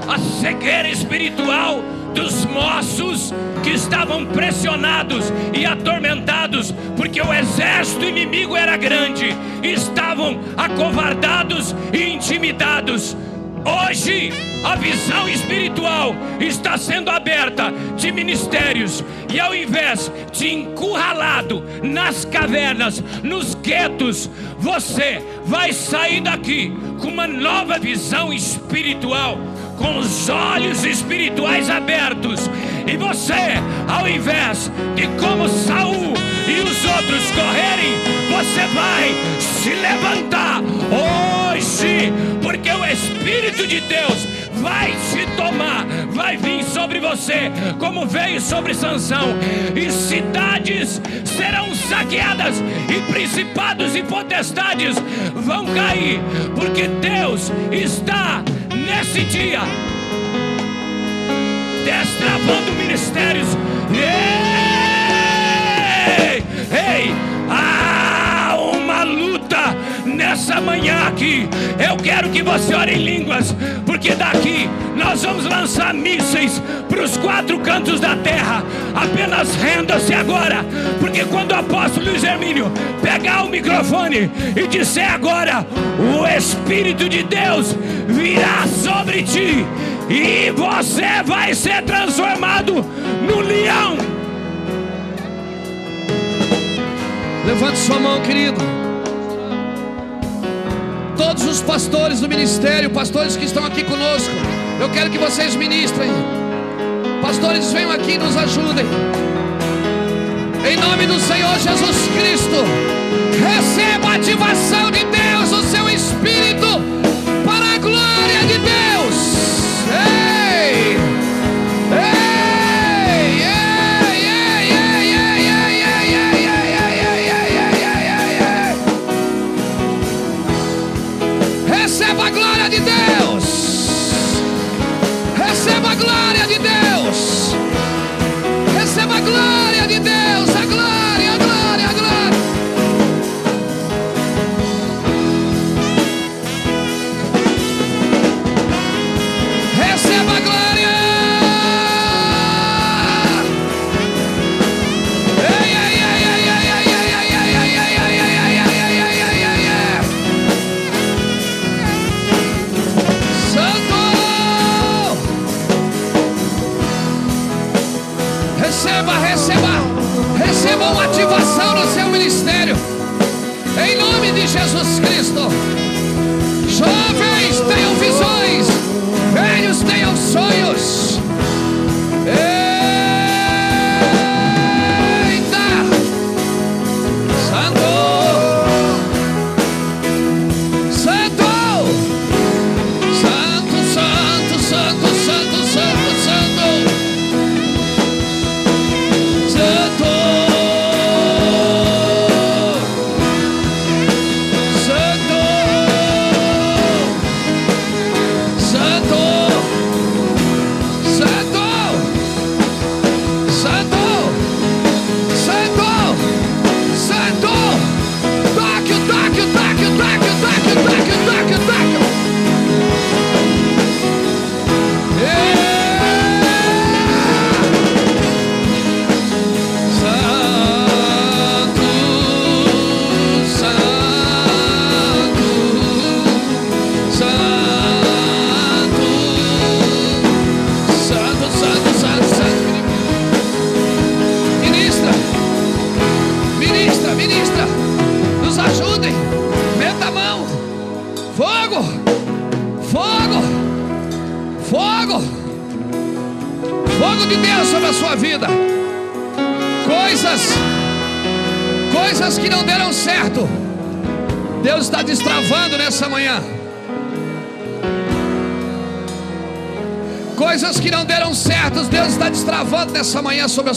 A cegueira espiritual dos moços que estavam pressionados e atormentados, porque o exército inimigo era grande, estavam acovardados e intimidados. Hoje, a visão espiritual está sendo aberta de ministérios, e ao invés de encurralado nas cavernas, nos guetos, você vai sair daqui com uma nova visão espiritual com os olhos espirituais abertos. E você, ao invés de como Saul e os outros correrem, você vai se levantar hoje, porque o Espírito de Deus vai te tomar, vai vir sobre você, como veio sobre Sansão, e cidades serão saqueadas, e principados e potestades vão cair, porque Deus está nesse dia, destravando ministérios. Ei, nessa manhã aqui. Eu quero que você ore em línguas, porque daqui nós vamos lançar mísseis para os quatro cantos da terra. Apenas renda-se agora, porque quando o apóstolo Luiz Hermínio pegar o microfone e disser agora, o Espírito de Deus virá sobre ti e você vai ser transformado no leão. Levante sua mão, querido. Todos os pastores do ministério, pastores que estão aqui conosco, eu quero que vocês ministrem. Pastores, venham aqui e nos ajudem. Em nome do Senhor Jesus Cristo, receba a ativação de Deus, o seu Espírito, renovação no seu ministério. Em nome de Jesus Cristo. Jovens tenham visões, velhos tenham sonhos.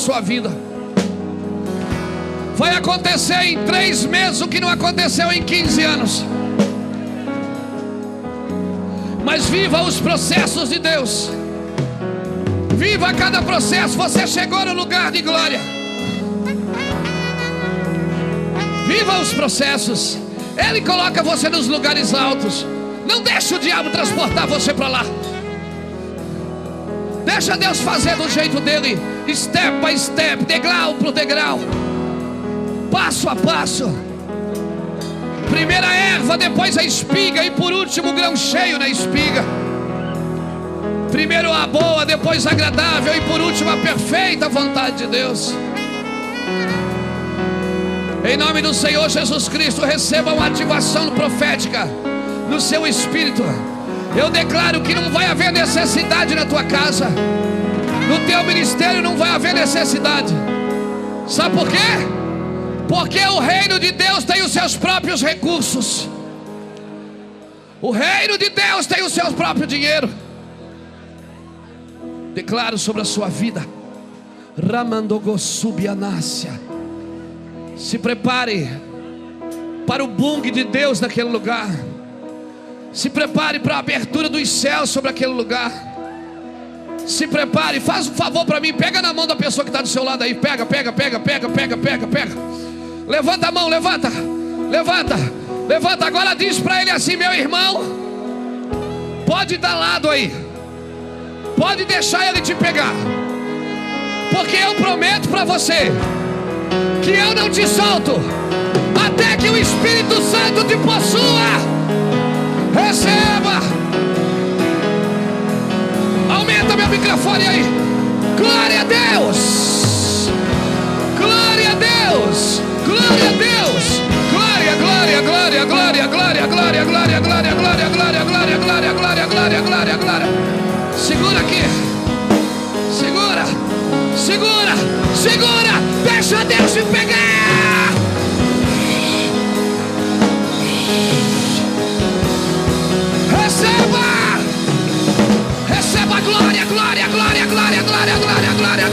Sua vida. Vai acontecer em três meses o que não aconteceu em 15 anos. Mas viva os processos de Deus. Viva cada processo. Você chegou no lugar de glória. Viva os processos. Ele coloca você nos lugares altos. Não deixe o diabo transportar você para lá. Deixa Deus fazer do jeito dele, step by step, degrau por degrau, passo a passo. Primeira erva, depois a espiga e por último o grão cheio na espiga. Primeiro a boa, depois a agradável e por último a perfeita vontade de Deus. Em nome do Senhor Jesus Cristo, receba uma ativação profética no seu espírito. Eu declaro que não vai haver necessidade na tua casa. Teu ministério não vai haver necessidade. Sabe por quê? Porque o reino de Deus tem os seus próprios recursos. O reino de Deus tem o seu próprio dinheiro. Declaro sobre a sua vida. Ramandogosubianácia. Se prepare para o bung de Deus naquele lugar. Se prepare para a abertura dos céus sobre aquele lugar. Se prepare, faz um favor para mim, pega na mão da pessoa que está do seu lado aí, pega, pega, pega, pega, pega, pega, pega. Levanta a mão, levanta, levanta, levanta. Agora diz para ele assim, meu irmão, pode dar lado aí, pode deixar ele te pegar, porque eu prometo para você que eu não te solto até que o Espírito Santo te possua. Receba. microfone aí. Glória a Deus! Glória a Deus! Glória a Deus! Glória, glória, glória, glória, glória, glória, glória, glória, glória, glória, glória, glória, glória, glória, glória, glória. Segura aqui. Segura. Segura. Segura. Deixa Deus te pegar. glória, glória, glória.